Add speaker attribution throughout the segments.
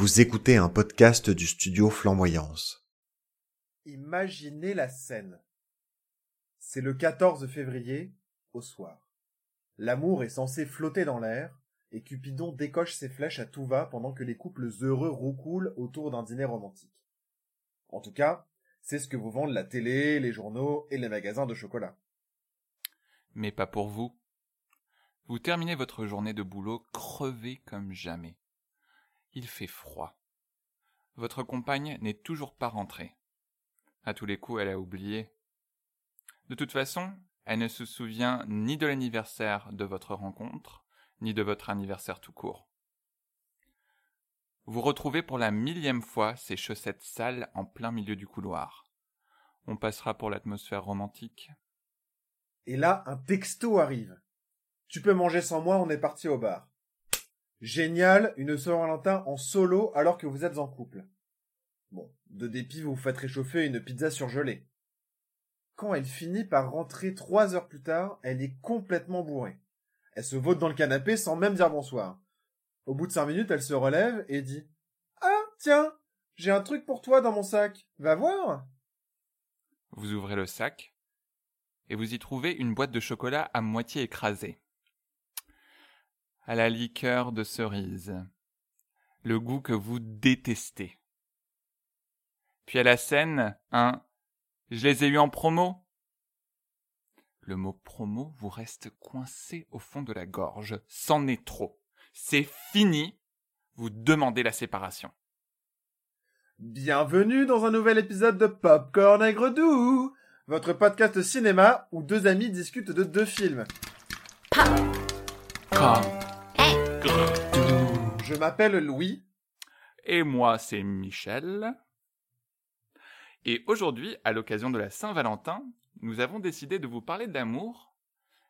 Speaker 1: Vous écoutez un podcast du studio Flamboyance.
Speaker 2: Imaginez la scène. C'est le 14 février, au soir. L'amour est censé flotter dans l'air, et Cupidon décoche ses flèches à tout va pendant que les couples heureux roucoulent autour d'un dîner romantique. En tout cas, c'est ce que vous vendent la télé, les journaux et les magasins de chocolat.
Speaker 3: Mais pas pour vous. Vous terminez votre journée de boulot crevé comme jamais. Il fait froid. Votre compagne n'est toujours pas rentrée. À tous les coups, elle a oublié. De toute façon, elle ne se souvient ni de l'anniversaire de votre rencontre, ni de votre anniversaire tout court. Vous retrouvez pour la millième fois ces chaussettes sales en plein milieu du couloir. On passera pour l'atmosphère romantique.
Speaker 2: Et là, un texto arrive. Tu peux manger sans moi, on est parti au bar. Génial, une Saint-Valentin en solo alors que vous êtes en couple. Bon, de dépit, vous vous faites réchauffer une pizza surgelée. Quand elle finit par rentrer trois heures plus tard, elle est complètement bourrée. Elle se vote dans le canapé sans même dire bonsoir. Au bout de cinq minutes, elle se relève et dit Ah, tiens, j'ai un truc pour toi dans mon sac. Va voir.
Speaker 3: Vous ouvrez le sac et vous y trouvez une boîte de chocolat à moitié écrasée. À la liqueur de cerise. Le goût que vous détestez. Puis à la scène, un Je les ai eus en promo. Le mot promo vous reste coincé au fond de la gorge. C'en est trop. C'est fini. Vous demandez la séparation.
Speaker 2: Bienvenue dans un nouvel épisode de Popcorn Aigre Doux, votre podcast cinéma où deux amis discutent de deux films. Je m'appelle Louis.
Speaker 3: Et moi, c'est Michel. Et aujourd'hui, à l'occasion de la Saint-Valentin, nous avons décidé de vous parler d'amour,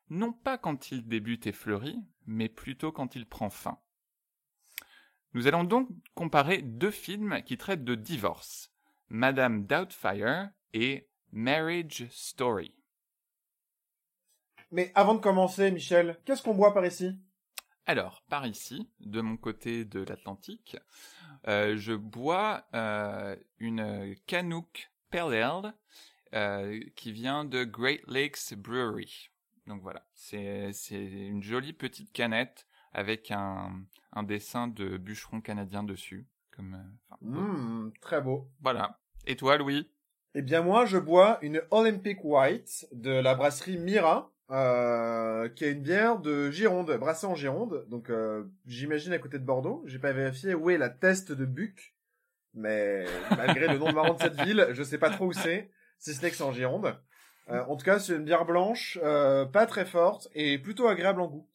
Speaker 3: non pas quand il débute et fleurit, mais plutôt quand il prend fin. Nous allons donc comparer deux films qui traitent de divorce, Madame Doubtfire et Marriage Story.
Speaker 2: Mais avant de commencer, Michel, qu'est-ce qu'on boit par ici?
Speaker 3: Alors, par ici, de mon côté de l'Atlantique, euh, je bois euh, une Canuck Pale Ale euh, qui vient de Great Lakes Brewery. Donc voilà, c'est une jolie petite canette avec un, un dessin de bûcheron canadien dessus. Comme,
Speaker 2: Mmh, très beau.
Speaker 3: Voilà. Et toi, Louis?
Speaker 2: Eh bien moi, je bois une Olympic White de la brasserie Mira, euh, qui est une bière de Gironde, brassée en Gironde. Donc euh, j'imagine à côté de Bordeaux. J'ai pas vérifié où est la teste de Buc, mais malgré le nom marrant de cette ville, je sais pas trop où c'est, si ce n'est que c'est en Gironde. Euh, en tout cas, c'est une bière blanche, euh, pas très forte et plutôt agréable en goût.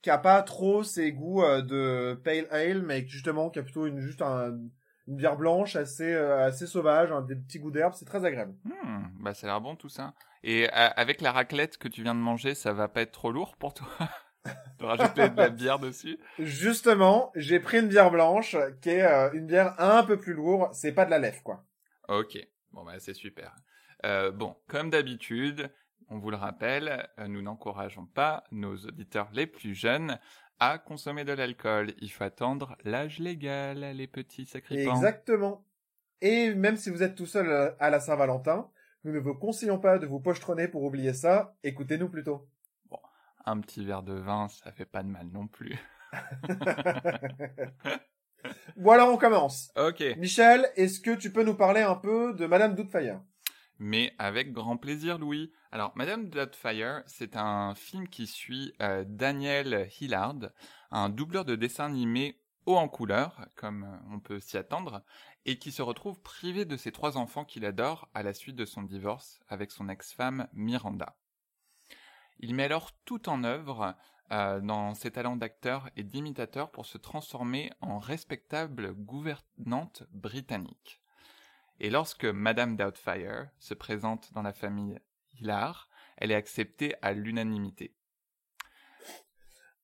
Speaker 2: Qui a pas trop ses goûts euh, de pale ale, mais justement qui a plutôt une juste un, une bière blanche assez euh, assez sauvage, hein, des petits goûts d'herbe, c'est très agréable.
Speaker 3: Hmm, Bah ça a l'air bon tout ça. Et euh, avec la raclette que tu viens de manger, ça va pas être trop lourd pour toi de rajouter de la bière dessus?
Speaker 2: Justement, j'ai pris une bière blanche qui est euh, une bière un peu plus lourde, c'est pas de la lèvre quoi.
Speaker 3: Ok, bon bah c'est super. Euh, bon, comme d'habitude, on vous le rappelle, nous n'encourageons pas nos auditeurs les plus jeunes à consommer de l'alcool. Il faut attendre l'âge légal, les petits sacripants.
Speaker 2: Exactement. Et même si vous êtes tout seul euh, à la Saint-Valentin, nous ne vous conseillons pas de vous pochetronner pour oublier ça, écoutez-nous plutôt.
Speaker 3: Un petit verre de vin, ça fait pas de mal non plus.
Speaker 2: bon alors on commence.
Speaker 3: Ok.
Speaker 2: Michel, est-ce que tu peux nous parler un peu de Madame Doubtfire?
Speaker 3: Mais avec grand plaisir, Louis. Alors, Madame Doubtfire, c'est un film qui suit euh, Daniel Hillard, un doubleur de dessin animé haut en couleur, comme euh, on peut s'y attendre, et qui se retrouve privé de ses trois enfants qu'il adore à la suite de son divorce avec son ex-femme Miranda. Il met alors tout en œuvre euh, dans ses talents d'acteur et d'imitateur pour se transformer en respectable gouvernante britannique. Et lorsque Madame Doubtfire se présente dans la famille Hillard, elle est acceptée à l'unanimité.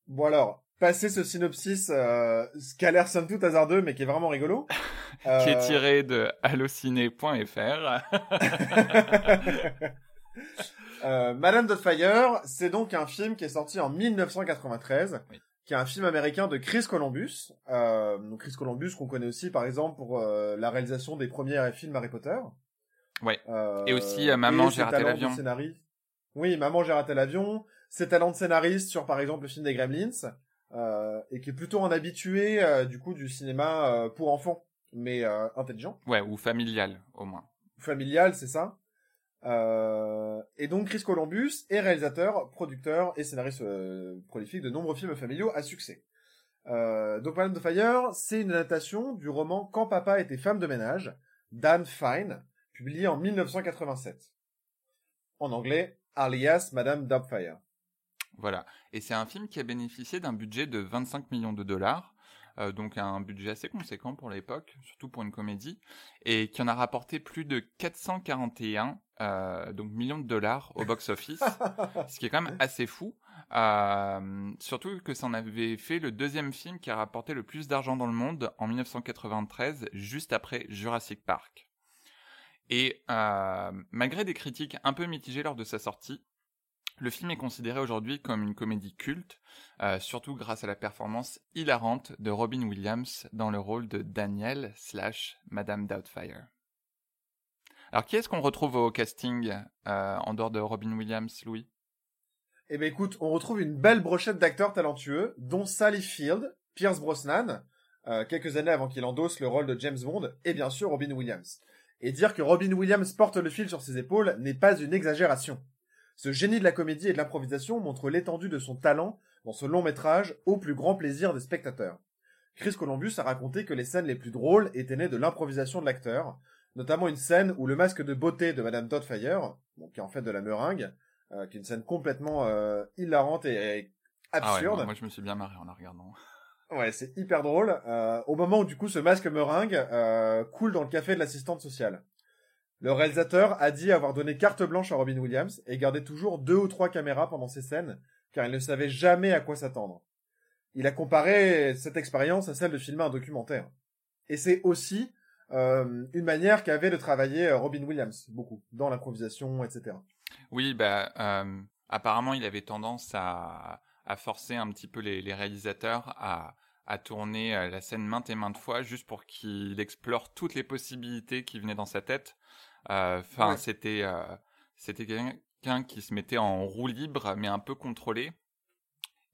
Speaker 2: Bon alors, passer ce synopsis, euh, ce qui a l'air somme toute hasardeux, mais qui est vraiment rigolo.
Speaker 3: Qui est
Speaker 2: Euh,
Speaker 3: tiré de allociné.fr.
Speaker 2: Euh, Madame Doubtfire, c'est donc un film qui est sorti en 1993,
Speaker 3: Oui.
Speaker 2: Qui est un film américain de Chris Columbus. Euh, donc Chris Columbus qu'on connaît aussi par exemple pour euh, la réalisation des premiers films Harry Potter.
Speaker 3: Ouais. Euh, et aussi Maman j'ai raté l'avion.
Speaker 2: Oui, Maman j'ai raté l'avion. Ses talents de scénariste sur par exemple le film des Gremlins. et qui est plutôt un habitué du coup du cinéma pour enfants, mais intelligent.
Speaker 3: Ouais, ou familial au moins.
Speaker 2: Familial, c'est ça. Euh, et donc Chris Columbus est réalisateur, producteur et scénariste euh, prolifique de nombreux films familiaux à succès. Euh, donc Madame de Fire, c'est une adaptation du roman Quand papa était femme de ménage d'Anne Fine, publié en 1987. En anglais, alias Madame Doubtfire.
Speaker 3: Voilà. Et c'est un film qui a bénéficié d'un budget de 25 millions de dollars, euh, donc un budget assez conséquent pour l'époque, surtout pour une comédie, et qui en a rapporté plus de 441 euh, donc millions de dollars au box-office, ce qui est quand même assez fou. Euh, surtout que ça en avait fait le deuxième film qui a rapporté le plus d'argent dans le monde en 1993, juste après Jurassic Park. Et malgré des critiques un peu mitigées lors de sa sortie, le film est considéré aujourd'hui comme une comédie culte, euh, surtout grâce à la performance hilarante de Robin Williams dans le rôle de Daniel slash Madame Doubtfire. Alors qui est-ce qu'on retrouve au casting euh, en dehors de Robin Williams, Louis?
Speaker 2: Eh ben écoute, on retrouve une belle brochette d'acteurs talentueux, dont Sally Field, Pierce Brosnan, euh, quelques années avant qu'il endosse le rôle de James Bond, et bien sûr Robin Williams. Et dire que Robin Williams porte le fil sur ses épaules n'est pas une exagération. Ce génie de la comédie et de l'improvisation montre l'étendue de son talent dans ce long métrage au plus grand plaisir des spectateurs. Chris Columbus a raconté que les scènes les plus drôles étaient nées de l'improvisation de l'acteur, notamment une scène où le masque de beauté de Madame Doubtfire, qui est en fait de la meringue, euh, qui est une scène complètement euh, hilarante et, absurde.
Speaker 3: Ah moi je me suis bien marré en la regardant.
Speaker 2: Ouais, c'est hyper drôle. Euh, au moment où du coup ce masque meringue coule dans le café de l'assistante sociale. Le réalisateur a dit avoir donné carte blanche à Robin Williams et gardé toujours deux ou trois caméras pendant ces scènes, car il ne savait jamais à quoi s'attendre. Il a comparé cette expérience à celle de filmer un documentaire. Et c'est aussi euh, une manière qu'avait de travailler euh, Robin Williams, beaucoup, dans l'improvisation, etc.
Speaker 3: Oui, bah, euh, apparemment, il avait tendance à, forcer un petit peu les, réalisateurs à tourner la scène maintes et maintes fois, juste pour qu'il explore toutes les possibilités qui venaient dans sa tête. Euh, enfin, c'était euh, c'était quelqu'un qui se mettait en roue libre, mais un peu contrôlé.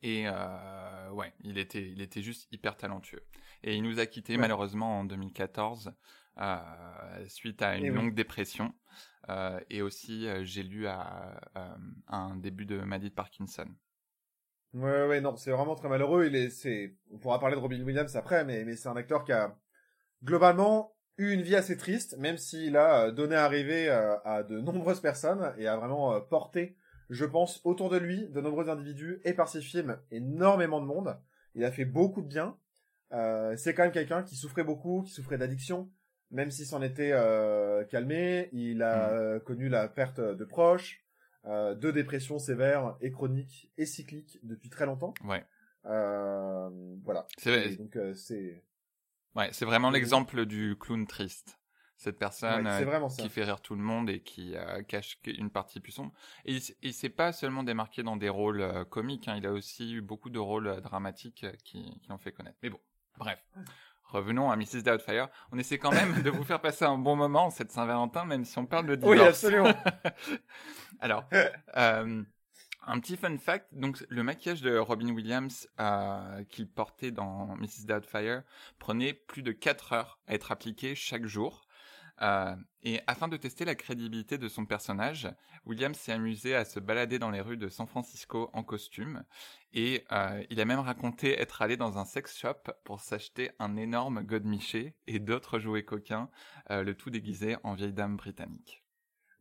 Speaker 3: Et euh, ouais, il était, il était juste hyper talentueux. Et il nous a quittés malheureusement en 2014 suite à une longue dépression. et aussi, j'ai lu à, un début de maladie de Parkinson.
Speaker 2: Ouais, ouais, non, c'est vraiment très malheureux. Il est, c'est, on pourra parler de Robin Williams après, mais, mais c'est un acteur qui a globalement eu une vie assez triste, même s'il a euh, donné à rêver euh, à de nombreuses personnes et a vraiment euh, porté, je pense, autour de lui de nombreux individus et par ses films énormément de monde. Il a fait beaucoup de bien. c'est quand même quelqu'un qui souffrait beaucoup, qui souffrait d'addiction, même s'il s'en était calmé. Il a mm. connu la perte de proches, de dépressions sévères et chroniques et cycliques depuis très longtemps.
Speaker 3: Ouais.
Speaker 2: voilà.
Speaker 3: C'est
Speaker 2: donc c'est
Speaker 3: Ouais, c'est vraiment l'exemple du clown triste. Cette personne euh, qui fait rire tout le monde et qui euh, cache une partie plus sombre. Et il, s'est pas seulement démarqué dans des rôles euh, comiques, hein, il a aussi eu beaucoup de rôles dramatiques qui, qui l'ont fait connaître. Mais bon, bref. Revenons à Mrs. Doubtfire. On essaie quand même de vous faire passer un bon moment cette Saint-Valentin, même si on parle de divorce.
Speaker 2: Oui, absolument.
Speaker 3: Alors, un petit fun fact, donc le maquillage de Robin Williams euh, qu'il portait dans Mrs. Doubtfire prenait plus de 4 heures à être appliqué chaque jour. Euh, et afin de tester la crédibilité de son personnage, Williams s'est amusé à se balader dans les rues de San Francisco en costume et euh, il a même raconté être allé dans un sex shop pour s'acheter un énorme godemiché et d'autres jouets coquins, le tout déguisé en vieille dame britannique.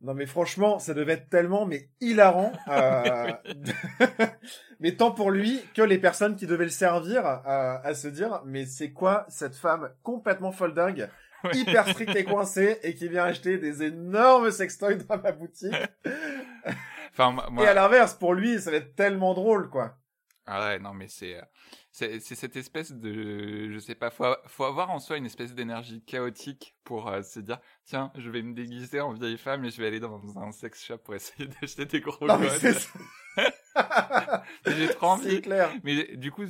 Speaker 2: Non mais franchement, ça devait être tellement mais hilarant, euh, mais tant pour lui que les personnes qui devaient le servir euh, à se dire mais c'est quoi cette femme complètement folle dingue, hyper stricte et coincée et qui vient acheter des énormes sextoys dans ma boutique. enfin, moi... Et à l'inverse, pour lui, ça va être tellement drôle quoi.
Speaker 3: Ah ouais, non mais c'est euh, c'est cette espèce de, je sais pas, faut, faut avoir en soi une espèce d'énergie chaotique pour euh, se dire, tiens, je vais me déguiser en vieille femme et je vais aller dans un sex shop pour essayer d'acheter des gros
Speaker 2: non,
Speaker 3: j'ai trop envie.
Speaker 2: C'est clair.
Speaker 3: Mais du coup,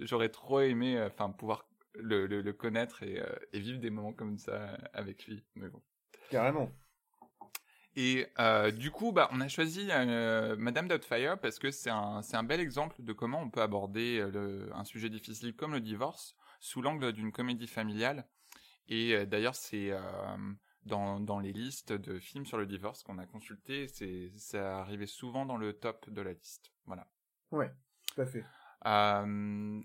Speaker 3: j'aurais trop aimé, enfin, pouvoir le, le, connaître et, et, vivre des moments comme ça avec lui. Mais bon.
Speaker 2: Carrément.
Speaker 3: Et euh, du coup, bah, on a choisi euh, Madame Doubtfire parce que c'est un, un bel exemple de comment on peut aborder euh, le, un sujet difficile comme le divorce sous l'angle d'une comédie familiale. Et euh, d'ailleurs, c'est dans, dans les listes de films sur le divorce qu'on a consulté, c'est ça arrivait souvent dans le top de la liste. Voilà.
Speaker 2: Ouais, tout à fait.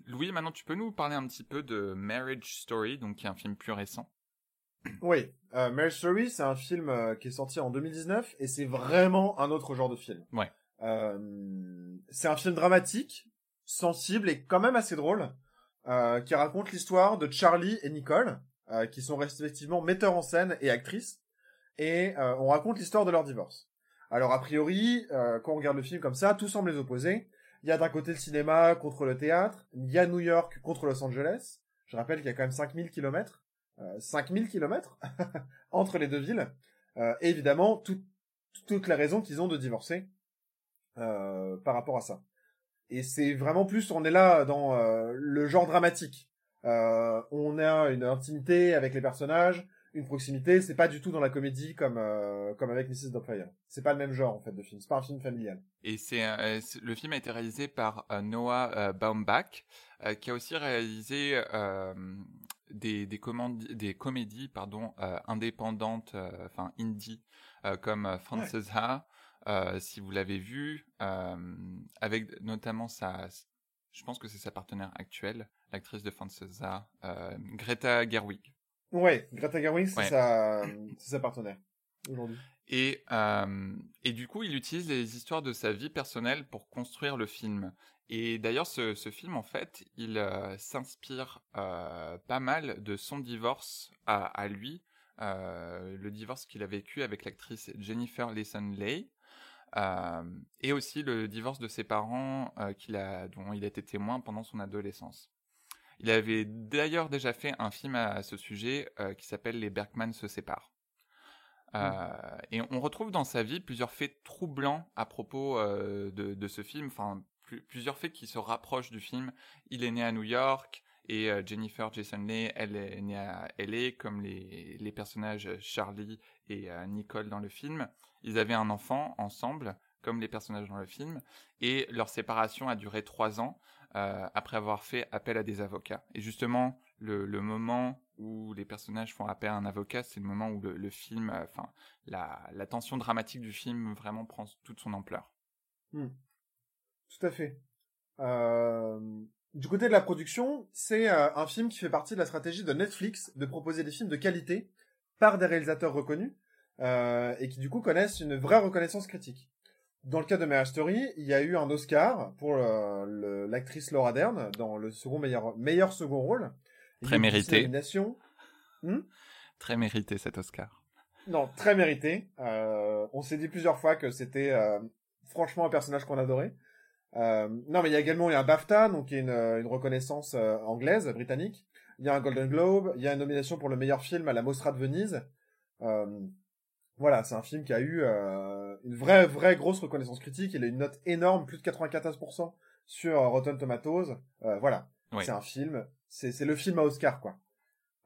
Speaker 3: Louis, maintenant tu peux nous parler un petit peu de Marriage Story, donc qui est un film plus récent.
Speaker 2: Oui, euh, Marriage Story, c'est un film euh, qui est sorti en 2019 et c'est vraiment un autre genre de film.
Speaker 3: Ouais.
Speaker 2: Euh, c'est un film dramatique, sensible et quand même assez drôle, euh, qui raconte l'histoire de Charlie et Nicole, euh, qui sont respectivement metteurs en scène et actrices, et on raconte l'histoire de leur divorce. Alors a priori, quand on regarde le film comme ça, tout semble les opposer. Il y a d'un côté le cinéma contre le théâtre, il y a New York contre Los Angeles. Je rappelle qu'il y a quand même 5000 kilomètres. 5000 km entre les deux villes. Euh, évidemment, tout, toutes les raisons qu'ils ont de divorcer euh, par rapport à ça. Et c'est vraiment plus, on est là dans euh, le genre dramatique. on a une intimité avec les personnages, une proximité. C'est pas du tout dans la comédie comme comme avec Mrs. Doubtfire. C'est pas le même genre en fait de film. C'est pas un film familial.
Speaker 3: Et c'est le film a été réalisé par Noah Baumbach, qui a aussi réalisé des, des, des comédies pardon, euh, indépendantes, euh, enfin indie, euh, comme Frances Ha, si vous l'avez vu, avec notamment sa, je pense que c'est sa partenaire actuelle, l'actrice de Frances Ha, Greta Gerwig.
Speaker 2: Ouais, Greta Gerwig, c'est sa, sa partenaire aujourd'hui.
Speaker 3: Et, et du coup, il utilise les histoires de sa vie personnelle pour construire le film. Et d'ailleurs, ce, ce, film, en fait, il euh, s'inspire euh, pas mal de son divorce à, à lui, euh, le divorce qu'il a vécu avec l'actrice Jennifer Leeson Leigh, et aussi le divorce de ses parents qu'il a, dont il a été témoin pendant son adolescence. Il avait d'ailleurs déjà fait un film à ce sujet qui s'appelle Les Bergman se séparent. Mmh. Euh, et on retrouve dans sa vie plusieurs faits troublants à propos euh, de, de, ce film, enfin plusieurs faits qui se rapprochent du film. Il est né à New York et euh, Jennifer Jason Leigh, elle est née à LA comme les, personnages Charlie et euh, Nicole dans le film. Ils avaient un enfant ensemble comme les personnages dans le film et leur séparation a duré trois ans après avoir fait appel à des avocats. Et justement, le, moment où les personnages font appel à un avocat, c'est le moment où le, film, euh, enfin, la, la, tension dramatique du film vraiment prend toute son ampleur.
Speaker 2: Hmm. Tout à fait. Euh... Du côté de la production, c'est euh, un film qui fait partie de la stratégie de Netflix de proposer des films de qualité par des réalisateurs reconnus euh, et qui du coup connaissent une vraie reconnaissance critique. Dans le cas de Marriage Story, il y a eu un Oscar pour l'actrice Laura Dern dans le second meilleur, meilleur second rôle.
Speaker 3: Très mérité.
Speaker 2: Hmm?
Speaker 3: Très mérité cet Oscar.
Speaker 2: Non, très mérité. On s'est dit plusieurs fois que c'était franchement un personnage qu'on adorait. Euh, non, mais il y a également il y a un BAFTA, donc qui est une, une reconnaissance euh, anglaise, britannique. Il y a un Golden Globe, il y a une nomination pour le meilleur film à la Mostra de Venise. Euh, voilà, c'est un film qui a eu une vraie, vraie grosse reconnaissance critique. Il a une note énorme, plus de 94% sur Rotten Tomatoes. voilà, c'est un film c'est le film à Oscar, quoi.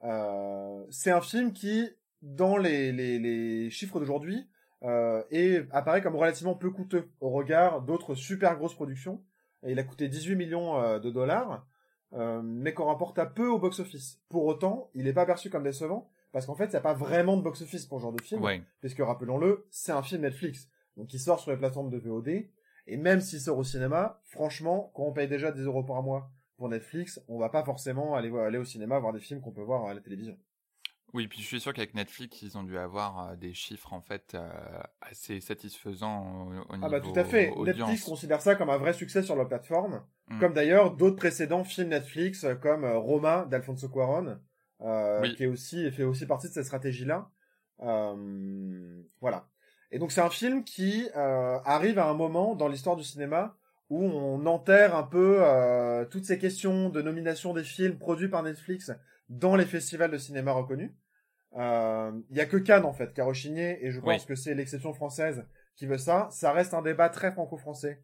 Speaker 2: Euh, c'est un film qui, dans les, les, les chiffres d'aujourd'hui, euh, apparaît comme relativement peu coûteux au regard d'autres super grosses productions. Et il a coûté 18 millions euh, de dollars, euh, mais qu'on rapporte à peu au box-office. Pour autant, il n'est pas perçu comme décevant, parce qu'en fait, il n'y a pas vraiment de box-office pour ce genre de film, puisque, rappelons-le, c'est un film Netflix. Donc il sort sur les plateformes de VOD, et même s'il sort au cinéma, franchement, quand on paye déjà 10 euros par mois pour Netflix, on va pas forcément aller, aller au cinéma voir des films qu'on peut voir à la télévision.
Speaker 3: Oui, puis je suis sûr qu'avec Netflix, ils ont dû avoir euh, des chiffres en fait euh, assez satisfaisants au, niveau
Speaker 2: Ah bah tout à fait. Netflix considère ça comme un vrai succès sur leur plateforme, mm. comme d'ailleurs d'autres précédents films Netflix euh, comme Roma d'Alfonso Cuarón, qui est aussi fait aussi partie de cette stratégie-là. voilà. Et donc c'est un film qui arrive à un moment dans l'histoire du cinéma où on enterre un peu toutes ces questions de nomination des films produits par Netflix dans les festivals de cinéma reconnus. Il euh, y a que Cannes en fait qui a rechigné et je pense que c'est l'exception française qui veut ça. Ça reste un débat très franco-français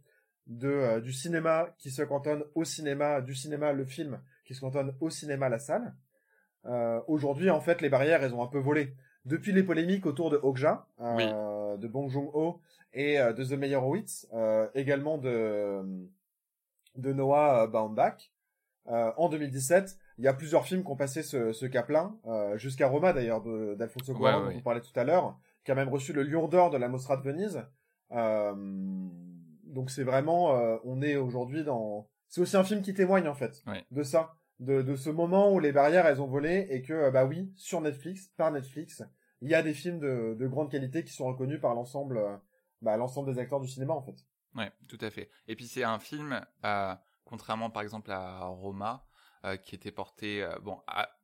Speaker 2: de du cinéma qui se cantonne au cinéma, du cinéma le film qui se cantonne au cinéma la salle. Aujourd'hui, en fait, les barrières, elles ont un peu volé. Depuis les polémiques autour de Okja, de Bong Joon-ho et de The Meyerowitz, également de de Noah Baumbach, en 2017, il y a plusieurs films qui ont passé ce, ce cap-là, euh, jusqu'à Roma d'ailleurs d'Alfonso Cuarón dont on parlait tout à l'heure, qui a même reçu le Lion d'or de la Mostra de Venise. Euh, donc c'est vraiment, euh, on est aujourd'hui dans, c'est aussi un film qui témoigne en fait de ça, de, de ce moment où les barrières elles ont volé et que bah oui sur Netflix, par Netflix, il y a des films de, de grande qualité qui sont reconnus par l'ensemble, bah, l'ensemble des acteurs du cinéma en fait.
Speaker 3: Ouais, tout à fait. Et puis c'est un film, contrairement par exemple à Roma, qui était porté euh, bon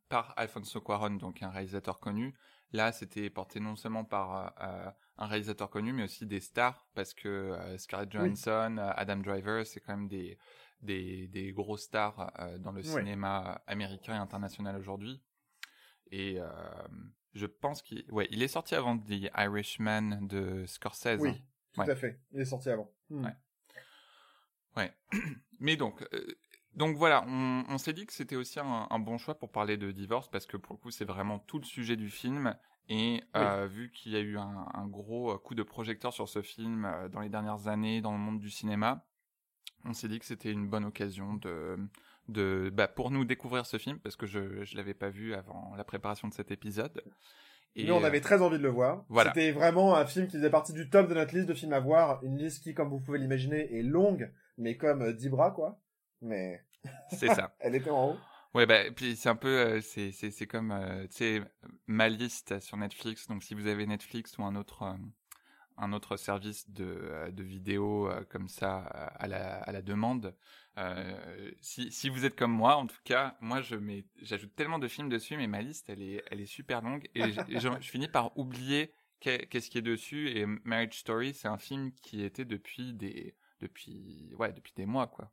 Speaker 3: par Alfonso Cuarón, donc un réalisateur connu. Là, c'était porté non seulement par euh, un réalisateur connu, mais aussi des stars, parce que Scarlett Johansson, Adam Driver, c'est quand même des des, des gros stars dans le cinéma américain et international aujourd'hui. Et je pense qu'il ouais, il est sorti avant The Irishman de Scorsese.
Speaker 2: Oui, tout à fait. Il est sorti avant.
Speaker 3: Hmm. Ouais. Ouais. Mais donc, donc voilà, on, s'est dit que c'était aussi un, bon choix pour parler de divorce parce que pour le coup c'est vraiment tout le sujet du film et euh, vu qu'il y a eu un, gros euh, coup de projecteur sur ce film euh, dans les dernières années dans le monde du cinéma, on s'est dit que c'était une bonne occasion de, de bah, pour nous découvrir ce film parce que je ne l'avais pas vu avant la préparation de cet épisode.
Speaker 2: Et Nous, on avait très envie de le voir. Voilà. C'était vraiment un film qui faisait partie du top de notre liste de films à voir. Une liste qui, comme vous pouvez l'imaginer, est longue, mais comme 10 bras, quoi. Mais
Speaker 3: c'est ça.
Speaker 2: Elle était en haut.
Speaker 3: Ouais, bah, puis c'est un peu, euh, c'est, c'est, c'est comme, euh, tu sais, ma liste sur Netflix. Donc, si vous avez Netflix ou un autre, euh, un autre service de, de vidéo comme ça à la, à la demande, si, si vous êtes comme moi, en tout cas, moi, je mets, j'ajoute tellement de films dessus, mais ma liste, elle est, elle est super longue et je, je, finis par oublier qu'est-ce qui est dessus. Et Marriage Story, c'est un film qui était depuis des, depuis, ouais, depuis des mois, quoi.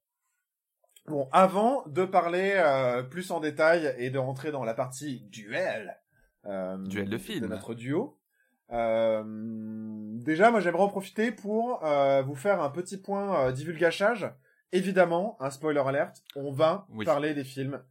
Speaker 2: Bon, avant de parler euh, plus en détail et de rentrer dans la partie duel,
Speaker 3: euh, duel de film
Speaker 2: de notre duo, euh, déjà, moi, j'aimerais en profiter pour euh, vous faire un petit point divulgachage. Évidemment, un spoiler alert, on va parler des films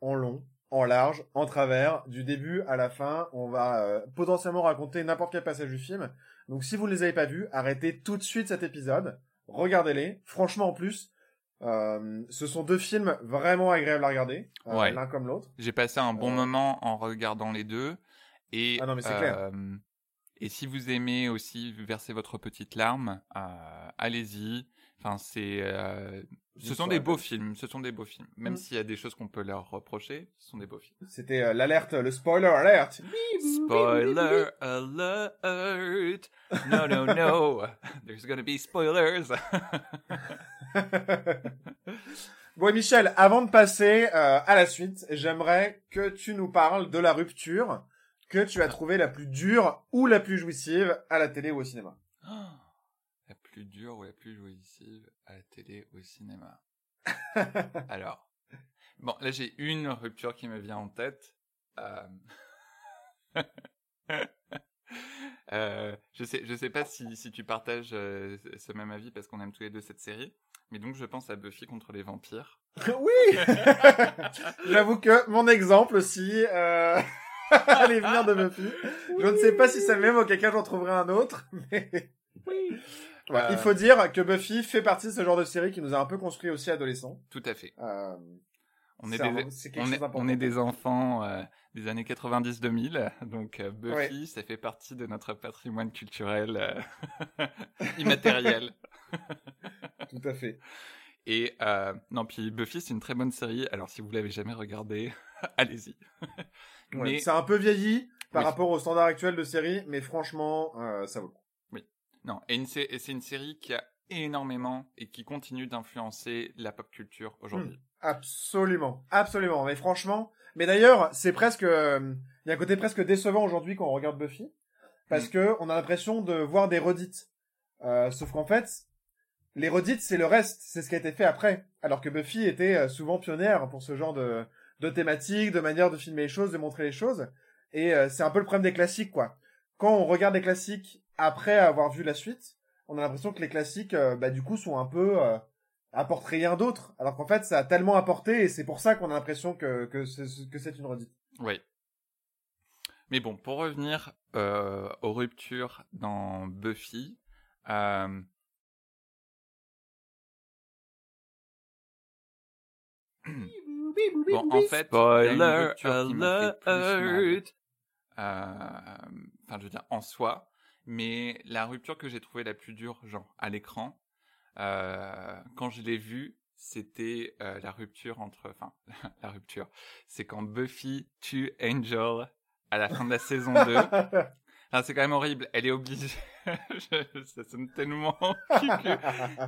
Speaker 2: en long, en large, en travers, du début à la fin. On va potentiellement raconter n'importe quel passage du film. Donc, si vous ne les avez pas vus, arrêtez tout de suite cet épisode. Regardez-les. Franchement, en plus, euh, ce sont deux films vraiment agréables à regarder, euh, l'un comme l'autre.
Speaker 3: J'ai passé un bon euh, moment en regardant les deux. Et,
Speaker 2: ah non, mais c'est clair.
Speaker 3: Et si vous aimez aussi verser votre petite larme, allez-y. Enfin, c'est, ce sont des beaux films. Ce sont des beaux films. Même mm. s'il y a des choses qu'on peut leur reprocher, ce sont des beaux films.
Speaker 2: C'était l'alerte, le spoiler alert.
Speaker 3: Spoiler alert. No, no, no. There's gonna be spoilers.
Speaker 2: bon, Michel, avant de passer euh, à la suite, j'aimerais que tu nous parles de la rupture que tu as trouvée la plus dure ou la plus jouissive à la télé ou au cinéma.
Speaker 3: Plus dure ou la plus jouissive à la télé ou au cinéma. Alors, bon, là j'ai une rupture qui me vient en tête. Euh... euh, je sais, je sais pas si, si tu partages euh, ce même avis parce qu'on aime tous les deux cette série. Mais donc je pense à Buffy contre les vampires.
Speaker 2: oui J'avoue que mon exemple aussi euh... allait venir de Buffy. Je ne sais pas si c'est le même, auquel cas j'en trouverai un autre, mais... Oui. Il euh. faut dire que Buffy fait partie de ce genre de série qui nous a un peu construit aussi adolescents.
Speaker 3: Tout à fait. Euh... On est, des, on, est, on est, des enfants euh, des années 90-2000, donc euh, Buffy, ça fait partie de notre patrimoine culturel euh, immatériel.
Speaker 2: Tout à fait.
Speaker 3: Et non, puis Buffy, c'est une très bonne série. Alors, si vous l'avez jamais regardée, allez-y.
Speaker 2: mais c'est un peu vieilli par rapport au standard actuel de série, mais franchement, ça vaut le coup.
Speaker 3: Non, et, c'est une série qui a énormément et qui continue d'influencer la pop culture aujourd'hui. Hmm.
Speaker 2: absolument, absolument. Mais franchement, mais d'ailleurs, c'est presque, euh, il y a un côté presque décevant aujourd'hui quand on regarde Buffy, parce hmm. que on a l'impression de voir des redites. Euh, sauf qu'en fait, les redites, c'est le reste, c'est ce qui a été fait après. Alors que Buffy était euh, souvent pionnière pour ce genre de, de thématiques, de manière de filmer les choses, de montrer les choses. Et euh, c'est un peu le problème des classiques, quoi. Quand on regarde des classiques après avoir vu la suite, on a l'impression que les classiques, euh, bah, du coup, sont un peu euh, apportent rien d'autre, alors qu'en fait, ça a tellement apporté, et c'est pour ça qu'on a l'impression que que c'est que c'est une redite.
Speaker 3: Oui. Mais bon, pour revenir euh, aux ruptures dans Buffy, euh, bon, en fait, il y a une
Speaker 4: Spoiler
Speaker 3: rupture qui m'a fait plus mal.
Speaker 4: alert.
Speaker 3: Euh, Enfin, je veux dire, en soi. Mais la rupture que j'ai trouvée la plus dure, genre, à l'écran, euh, quand je l'ai vue, c'était euh, la rupture entre... Enfin, la rupture. C'est quand Buffy tue Angel à la fin de la saison 2. Enfin, c'est quand même horrible. Elle est obligée... ça sonne tellement.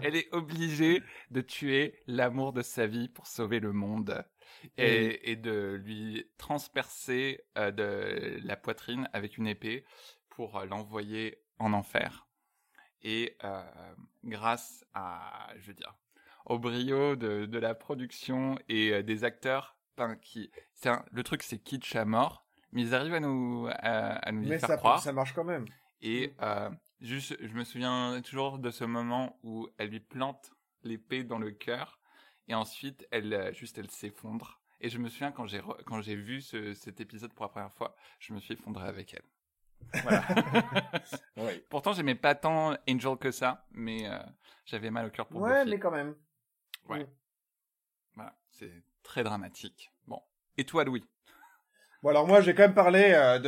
Speaker 3: Elle est obligée de tuer l'amour de sa vie pour sauver le monde et, et de lui transpercer euh, de la poitrine avec une épée pour euh, l'envoyer en enfer. Et euh, grâce à, je veux dire, au brio de, de la production et euh, des acteurs, enfin, qui, un- le truc c'est kitsch à mort, mais ils arrivent à nous, à, à nous y faire
Speaker 2: ça,
Speaker 3: croire.
Speaker 2: ça marche quand même.
Speaker 3: Et euh, juste, je me souviens toujours de ce moment où elle lui plante l'épée dans le cœur et ensuite elle juste elle s'effondre. Et je me souviens quand j'ai quand j'ai vu ce, cet épisode pour la première fois, je me suis effondré avec elle. Voilà.
Speaker 2: Oui.
Speaker 3: Pourtant, j'aimais pas tant Angel que ça, mais euh, j'avais mal au cœur pour
Speaker 2: Ouais,
Speaker 3: Buffy.
Speaker 2: mais quand même.
Speaker 3: Ouais. Voilà, c'est très dramatique. Bon. Et toi, Louis?
Speaker 2: Bon, alors moi, j'ai quand même parlé euh,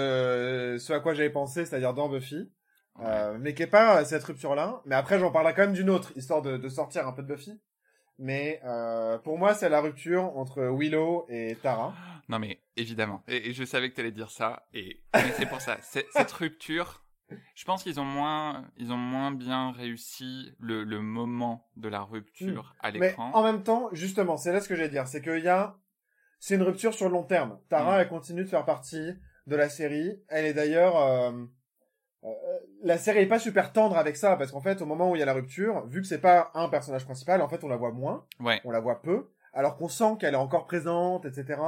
Speaker 2: de ce à quoi j'avais pensé, c'est-à-dire dans Buffy, euh, mais qui est pas cette rupture-là. Mais après, j'en parlerai quand même d'une autre, histoire de, de sortir un peu de Buffy. Mais euh, pour moi, c'est la rupture entre Willow et Tara.
Speaker 3: Non mais évidemment, et, et je savais que tu allais dire ça, et mais c'est pour ça, cette rupture, je pense qu'ils ont moins, ils ont moins bien réussi le, le moment de la rupture à
Speaker 2: Hmm. Mais
Speaker 3: l'écran.
Speaker 2: en même temps, justement, c'est là ce que j'allais dire, c'est qu'il y a, c'est une rupture sur le long terme. Tara,
Speaker 3: Mm.
Speaker 2: elle continue de faire partie de la série. Elle est d'ailleurs, euh, euh, la série est pas super tendre avec ça parce qu'en fait, au moment où il y a la rupture, vu que c'est pas un personnage principal, en fait, on la voit moins,
Speaker 3: Ouais,
Speaker 2: on la voit peu, alors qu'on sent qu'elle est encore présente, etc.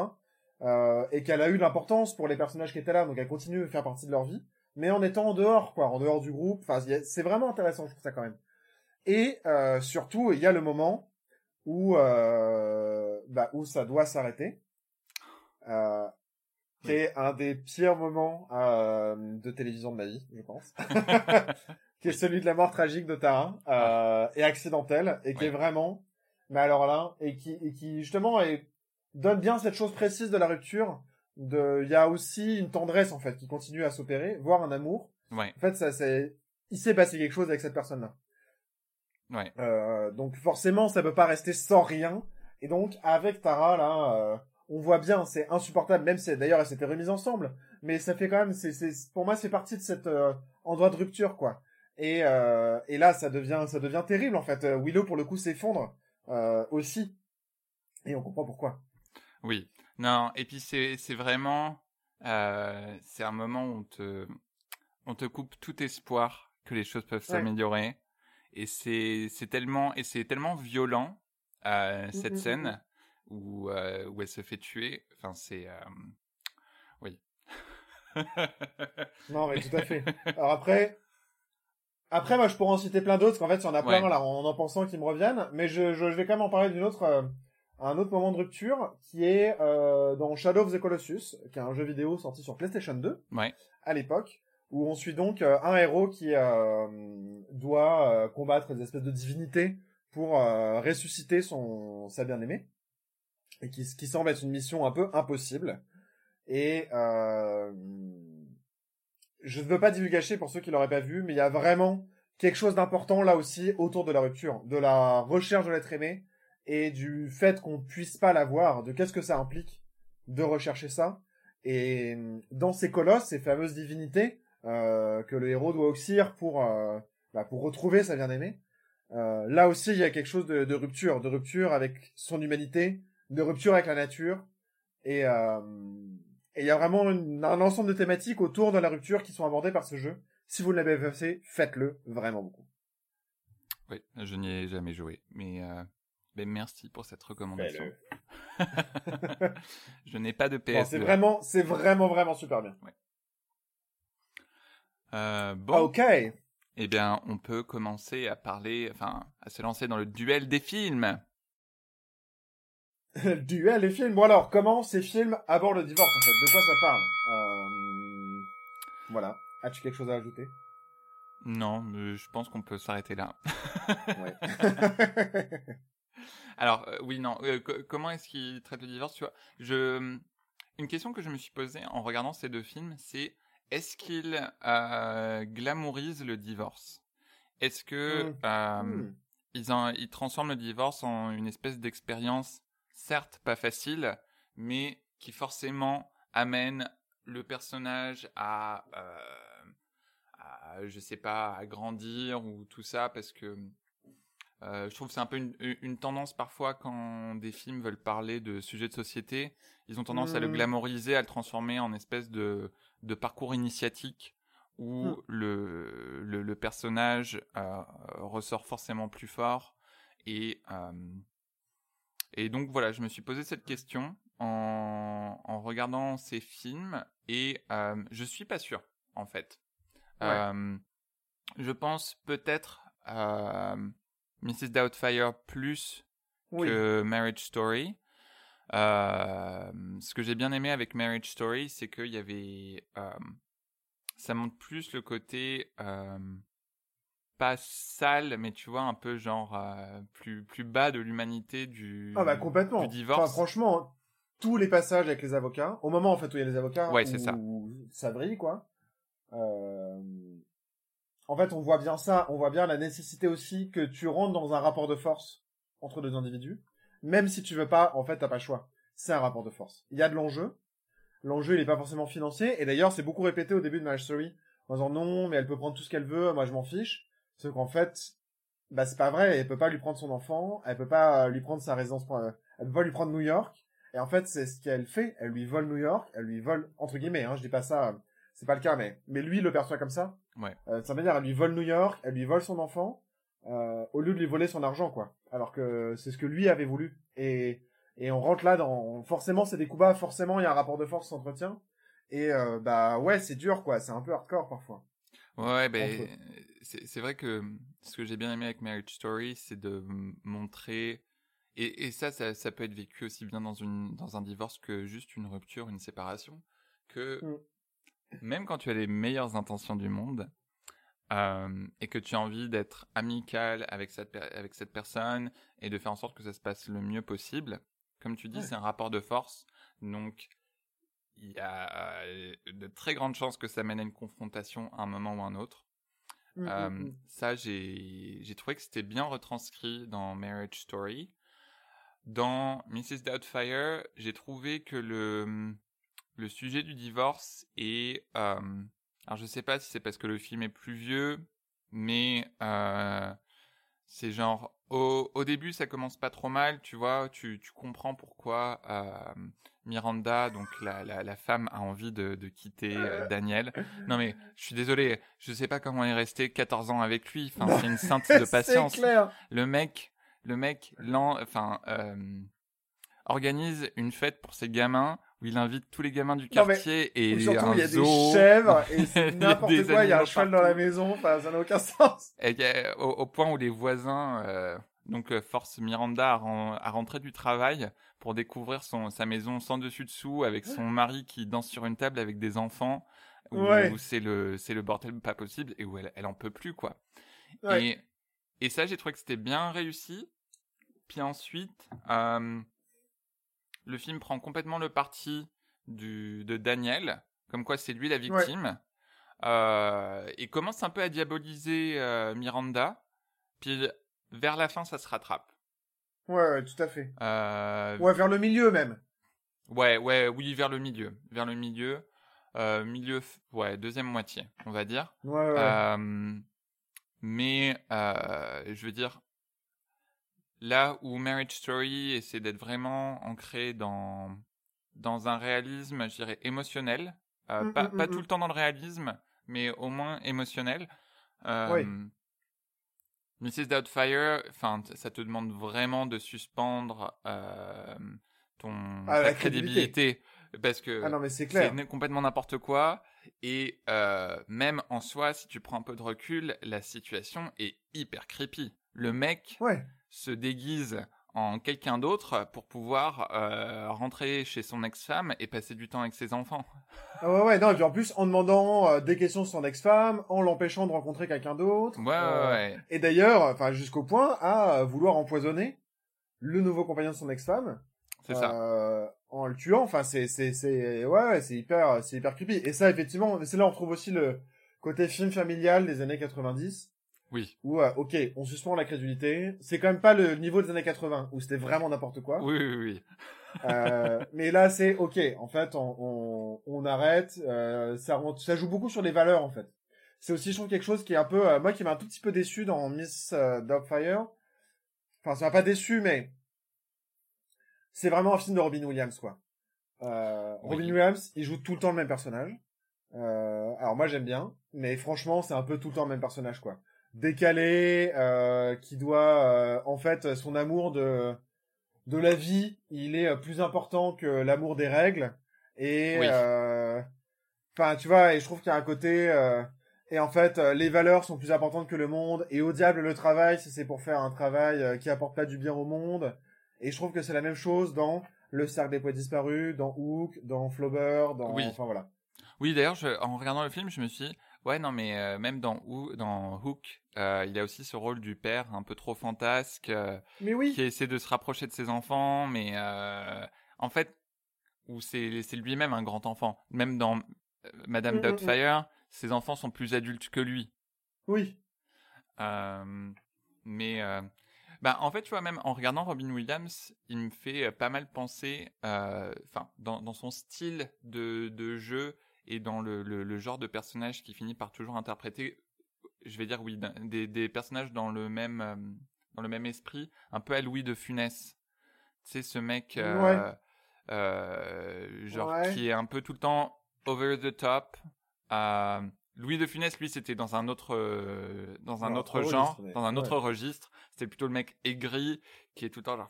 Speaker 2: Euh, et qu'elle a eu de l'importance pour les personnages qui étaient là, donc elle continue de faire partie de leur vie, mais en étant en dehors, quoi, en dehors du groupe. Enfin, c'est vraiment intéressant, je trouve ça quand même. Et euh, surtout, il y a le moment où euh, bah, où ça doit s'arrêter, euh, qui est un des pires moments euh, de télévision de ma vie, je pense, qui est celui de la mort tragique de Tara euh, et accidentelle, et qui
Speaker 3: Ouais.
Speaker 2: est vraiment, mais alors là, et qui, et qui justement est, donne bien cette chose précise de la rupture. De, il y a aussi une tendresse en fait qui continue à s'opérer, voire un amour.
Speaker 3: ouais,
Speaker 2: En fait, ça, c'est, il s'est passé quelque chose avec cette personne-là.
Speaker 3: ouais,
Speaker 2: Euh, donc forcément, ça peut pas rester sans rien. Et donc avec Tara là, euh, on voit bien, c'est insupportable. Même si d'ailleurs, elle s'était remise ensemble, mais ça fait quand même, c'est, c'est, pour moi, c'est partie de cette euh, endroit de rupture quoi. Et euh, et là, ça devient, ça devient terrible en fait. Euh, Willow pour le coup s'effondre euh, aussi, et on comprend pourquoi.
Speaker 3: Oui. Non, et puis c'est c'est vraiment, euh, c'est un moment où on te, on te coupe tout espoir que les choses peuvent
Speaker 2: Ouais.
Speaker 3: s'améliorer, et c'est c'est tellement et c'est tellement violent euh, cette
Speaker 2: Mm, mm,
Speaker 3: scène où euh, où elle se fait tuer. Enfin, c'est oui.
Speaker 2: Non, mais tout à fait. Alors après, après, moi, je pourrais en citer plein d'autres, parce qu'en fait, il y en a plein,
Speaker 3: Ouais.
Speaker 2: là, en en pensant qu'ils me reviennent, mais je, je, je vais quand même en parler d'une autre, un autre moment de rupture, qui est euh, dans Shadow of the Colossus, qui est un jeu vidéo sorti sur PlayStation 2,
Speaker 3: Ouais.
Speaker 2: à l'époque, où on suit donc euh, un héros qui euh, doit euh, combattre des espèces de divinités pour euh, ressusciter son sa bien-aimée, et qui, qui semble être une mission un peu impossible. Et euh, je ne veux pas divulgacher pour ceux qui l'auraient pas vu, mais il y a vraiment quelque chose d'important là aussi autour de la rupture, de la recherche de l'être aimé et du fait qu'on puisse pas l'avoir, de qu'est-ce que ça implique de rechercher ça? Et dans ces colosses, ces fameuses divinités euh, que le héros doit auxir pour euh, bah, pour retrouver sa bien-aimée, euh, là aussi il y a quelque chose de, rupture, de rupture avec son humanité, de rupture avec la nature et il y a vraiment un ensemble de thématiques autour de la rupture qui sont abordées par ce jeu. Si vous ne l'avez pas fait, faites-le vraiment beaucoup.
Speaker 3: Oui, je n'y ai jamais joué, mais, mais merci pour cette recommandation. Je n'ai pas de PS.
Speaker 2: c'est vraiment, c'est vraiment, vraiment super bien.
Speaker 3: Euh, bon,
Speaker 2: Ah, ok.
Speaker 3: eh bien, on peut commencer à parler, enfin, à se lancer dans le duel des films.
Speaker 2: le duel des films. Bon alors, comment ces films abordent le divorce en fait? De quoi ça parle? Euh... Voilà. As-tu quelque chose à ajouter?
Speaker 3: Non, je pense qu'on peut s'arrêter là.
Speaker 2: Ouais.
Speaker 3: Alors, euh, oui, non. euh, co- comment est-ce qu'il traite le divorce Tu vois, je... une question que je me suis posée en regardant ces deux films, c'est est-ce qu'il euh, glamourise le divorce? Est-ce que
Speaker 2: Mm.
Speaker 3: euh,
Speaker 2: Hmm.
Speaker 3: ils, en- ils transforment le divorce en une espèce d'expérience, certes pas facile, mais qui forcément amène le personnage à, à, je sais pas, à grandir ou tout ça, parce que euh, je trouve que c'est un peu une, une tendance parfois quand des films veulent parler de sujets de société, ils ont tendance à le
Speaker 2: Mm.
Speaker 3: glamouriser, à le transformer en espèce de, de parcours initiatique où
Speaker 2: Mm.
Speaker 3: le, le, le personnage euh, ressort forcément plus fort. Et, euh, et donc voilà, je me suis posé cette question en, en regardant ces films et je suis pas sûr en fait.
Speaker 2: Ouais.
Speaker 3: Je pense peut-être Mrs. Doubtfire plus
Speaker 2: Oui.
Speaker 3: que Marriage Story. Euh, ce que j'ai bien aimé avec Marriage Story, c'est qu'il y avait, euh, ça montre plus le côté euh, pas sale, mais tu vois un peu genre plus plus bas de l'humanité du
Speaker 2: Ah bah complètement.
Speaker 3: du divorce.
Speaker 2: Enfin, franchement, tous les passages avec les avocats, au moment en fait où il y a les avocats,
Speaker 3: Ouais, c'est
Speaker 2: où
Speaker 3: ça.
Speaker 2: ça brille quoi. Euh... En fait, on voit bien ça, on voit bien la nécessité aussi que tu rentres dans un rapport de force entre deux individus, même si tu veux pas, en fait, t'as pas le choix. C'est un rapport de force. Il y a de l'enjeu. L'enjeu, il est pas forcément financier, et d'ailleurs, c'est beaucoup répété au début de Marriage Story, en disant non, mais elle peut prendre tout ce qu'elle veut, moi je m'en fiche. Sauf qu'en fait, bah c'est pas vrai, elle peut pas lui prendre son enfant, elle peut pas euh, lui prendre sa résidence, euh, elle peut pas lui prendre New York. Et en fait, c'est ce qu'elle fait, elle lui vole New York, elle lui vole entre guillemets, hein, je dis pas ça, euh, c'est pas le cas, mais mais lui il le perçoit comme ça.
Speaker 3: Ouais.
Speaker 2: Euh, de sa manière, elle lui vole New York, elle lui vole son enfant, euh, au lieu de lui voler son argent, quoi. Alors que c'est ce que lui avait voulu. Et et on rentre là dans forcément c'est des coups bas, forcément il y a un rapport de force qui s'entretient. Et euh, bah ouais, c'est dur quoi, c'est un peu hardcore parfois.
Speaker 3: Ouais, ben c'est vrai que ce que j'ai bien aimé avec Marriage Story, c'est de montrer et, et ça, ça, ça peut être vécu aussi bien dans une dans un divorce que juste une rupture, une séparation, que
Speaker 2: Mm.
Speaker 3: Même quand tu as les meilleures intentions du monde euh, et que tu as envie d'être amical avec cette avec cette personne et de faire en sorte que ça se passe le mieux possible, comme tu dis,
Speaker 2: Ouais.
Speaker 3: c'est un rapport de force, donc il y a euh, de très grandes chances que ça mène à une confrontation à un moment ou à un autre.
Speaker 2: Mm, mm,
Speaker 3: Euh,
Speaker 2: mm.
Speaker 3: ça, j'ai j'ai trouvé que c'était bien retranscrit dans Marriage Story. Dans Mrs. Doubtfire, j'ai trouvé que le, le sujet du divorce est... euh, alors je sais pas si c'est parce que le film est plus vieux, mais euh, c'est genre... Au, au début, ça commence pas trop mal, tu vois, tu, tu comprends pourquoi euh, Miranda, donc la, la, la femme, a envie de, de quitter euh, Daniel. Non mais, je suis désolé, je sais pas comment elle est restée 14 ans avec lui, enfin, c'est une sainte de patience.
Speaker 2: clair.
Speaker 3: Le mec, le mec, enfin, euh, organise une fête pour ses gamins où il invite tous les gamins du
Speaker 2: Non,
Speaker 3: quartier et
Speaker 2: Ou surtout, il y a
Speaker 3: zoo.
Speaker 2: des chèvres et n'importe quoi. Il y a un cheval dans la maison. Enfin, ça n'a aucun sens.
Speaker 3: Et au, au point où les voisins euh, donc euh, forcent Miranda à, ren- à rentrer du travail pour découvrir son sa maison sans dessus dessous avec son mari qui danse sur une table avec des enfants où,
Speaker 2: Ouais.
Speaker 3: où c'est le c'est le bordel pas possible et où elle elle en peut plus quoi.
Speaker 2: Ouais.
Speaker 3: Et et ça j'ai trouvé que c'était bien réussi. Puis ensuite euh, le film prend complètement le parti du de Daniel comme quoi c'est lui la victime. Euh, et commence un peu à diaboliser euh, Miranda. Puis vers la fin, ça se rattrape.
Speaker 2: Ouais, ouais, tout à fait.
Speaker 3: Euh,
Speaker 2: Ouais, vers le milieu même.
Speaker 3: ouais, ouais, oui, vers le milieu, vers le milieu, milieu, ouais, deuxième moitié, on va dire.
Speaker 2: Ouais, ouais.
Speaker 3: Mais je veux dire, là où Marriage Story essaie d'être vraiment ancré dans dans un réalisme, je dirais émotionnel, euh,
Speaker 2: Mm,
Speaker 3: pas,
Speaker 2: mm,
Speaker 3: pas
Speaker 2: mm,
Speaker 3: tout le temps dans le réalisme, mais au moins émotionnel. Euh,
Speaker 2: Oui.
Speaker 3: Mrs. Doubtfire, enfin, ça te demande vraiment de suspendre euh, ton
Speaker 2: Ah,
Speaker 3: ta
Speaker 2: la
Speaker 3: crédibilité parce que
Speaker 2: Ah c'est
Speaker 3: complètement n'importe quoi et euh, même en soi si tu prends un peu de recul la situation est hyper creepy le mec
Speaker 2: Ouais.
Speaker 3: se déguise en quelqu'un d'autre pour pouvoir euh, rentrer chez son ex-femme et passer du temps avec ses enfants
Speaker 2: Ah ouais, ouais, non, et puis en plus, en demandant euh, des questions sur son ex-femme, en l'empêchant de rencontrer quelqu'un d'autre.
Speaker 3: ouais ouais,
Speaker 2: Euh,
Speaker 3: ouais.
Speaker 2: Et d'ailleurs, enfin, jusqu'au point à vouloir empoisonner le nouveau compagnon de son ex-femme.
Speaker 3: c'est ça
Speaker 2: en le tuant. Enfin, c'est, c'est, c'est, ouais, ouais, c'est hyper, c'est hyper creepy. Et ça, effectivement, c'est là où on retrouve aussi le côté film familial des années 90.
Speaker 3: Oui
Speaker 2: Où, euh, ok, on suspend la crédulité. C'est quand même pas le niveau des années 80 où c'était vraiment n'importe quoi.
Speaker 3: oui oui oui
Speaker 2: Euh, mais là, c'est ok. En fait, on, on, on arrête. Euh, ça, ça joue beaucoup sur les valeurs, en fait. C'est aussi, je trouve, quelque chose qui est un peu, euh, moi, qui m'a un tout petit peu déçu dans Miss euh, Doubtfire. Enfin, ça m'a pas déçu, mais c'est vraiment un film de Robin Williams, quoi. Euh,
Speaker 3: Oui.
Speaker 2: Robin Williams, il joue tout le temps le même personnage. Euh, alors moi, j'aime bien, mais franchement, c'est un peu tout le temps le même personnage, quoi. Décalé, euh, qui doit, euh, en fait, son amour de de la vie, il est euh, plus important que l'amour des règles. Et,
Speaker 3: Oui.
Speaker 2: euh, enfin, tu vois, et je trouve qu'il y a un côté, euh, et en fait, les valeurs sont plus importantes que le monde. Et au diable le travail, si c'est pour faire un travail qui apporte pas du bien au monde. Et je trouve que c'est la même chose dans Le Cercle des Poètes Disparus, dans Hook, dans Flaubert, dans,
Speaker 3: Oui.
Speaker 2: enfin voilà.
Speaker 3: Oui, d'ailleurs, je- en regardant le film, je me suis dit, ouais, non, mais euh, même dans, Hoo- dans Hook, euh, il a aussi ce rôle du père un peu trop fantasque, euh,
Speaker 2: Mais oui.
Speaker 3: qui essaie de se rapprocher de ses enfants, mais euh, en fait, où c'est lui-même un grand enfant. Même dans Madame
Speaker 2: Mm, mm,
Speaker 3: Doubtfire, ses enfants sont plus adultes que lui.
Speaker 2: Oui.
Speaker 3: Mais bah, en fait, tu vois, même en regardant Robin Williams, il me fait pas mal penser, enfin, dans, dans son style de, de jeu et dans le, le, le genre de personnage qui finit par toujours interpréter, je vais dire oui, des, des personnages dans le même euh, dans le même esprit, un peu à Louis de Funès. Tu sais, ce mec, euh,
Speaker 2: Ouais.
Speaker 3: euh, genre
Speaker 2: Ouais.
Speaker 3: qui est un peu tout le temps over the top. Euh, Louis de Funès, lui, c'était dans un autre, euh, dans un
Speaker 2: Dans
Speaker 3: autre
Speaker 2: autre
Speaker 3: genre,
Speaker 2: registre,
Speaker 3: dans un autre
Speaker 2: ouais.
Speaker 3: registre. C'était plutôt le mec aigri qui est tout le temps genre,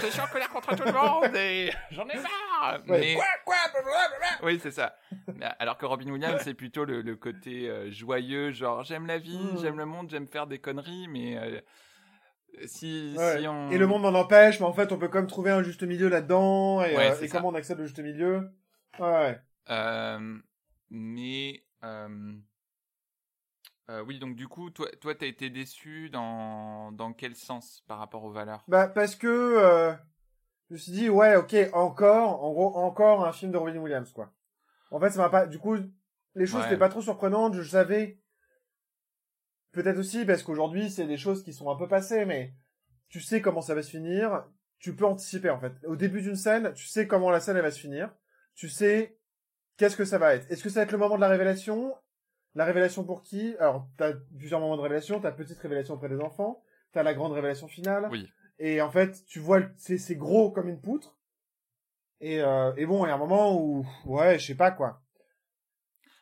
Speaker 3: je suis en colère contre tout le monde et j'en ai marre.
Speaker 2: Ouais.
Speaker 3: Mais-
Speaker 2: Quoi, quoi, blablabla.
Speaker 3: oui, c'est ça. Alors que Robin Williams, c'est plutôt le, le côté euh, joyeux, genre j'aime la vie,
Speaker 2: Mm.
Speaker 3: j'aime le monde, j'aime faire des conneries, mais euh, si,
Speaker 2: Ouais.
Speaker 3: si on...
Speaker 2: Et le monde m'en empêche, mais en fait, on peut quand même trouver un juste milieu là-dedans. Et,
Speaker 3: Ouais,
Speaker 2: euh, et comment on accède au juste milieu? Ouais,
Speaker 3: mais euh, euh, oui, donc du coup, toi, toi, t'as été déçu dans dans quel sens par rapport aux valeurs?
Speaker 2: Bah, parce que euh, je me suis dit, ouais, ok, encore, en gros, encore un film de Robin Williams, quoi. En fait, ça m'a pas... Du coup, les choses
Speaker 3: Ouais.
Speaker 2: n'étaient pas trop surprenantes, je savais... Peut-être aussi parce qu'aujourd'hui, c'est des choses qui sont un peu passées, mais tu sais comment ça va se finir, tu peux anticiper, en fait. Au début d'une scène, tu sais comment la scène, elle va se finir, tu sais qu'est-ce que ça va être. Est-ce que ça va être le moment de la révélation? La révélation pour qui? Alors, t'as plusieurs moments de révélation, t'as petite révélation auprès des enfants, t'as la grande révélation finale,
Speaker 3: Oui.
Speaker 2: Et en fait, tu vois, c'est gros comme une poutre. Et, euh, et bon, il y a un moment où, ouais, je sais pas quoi.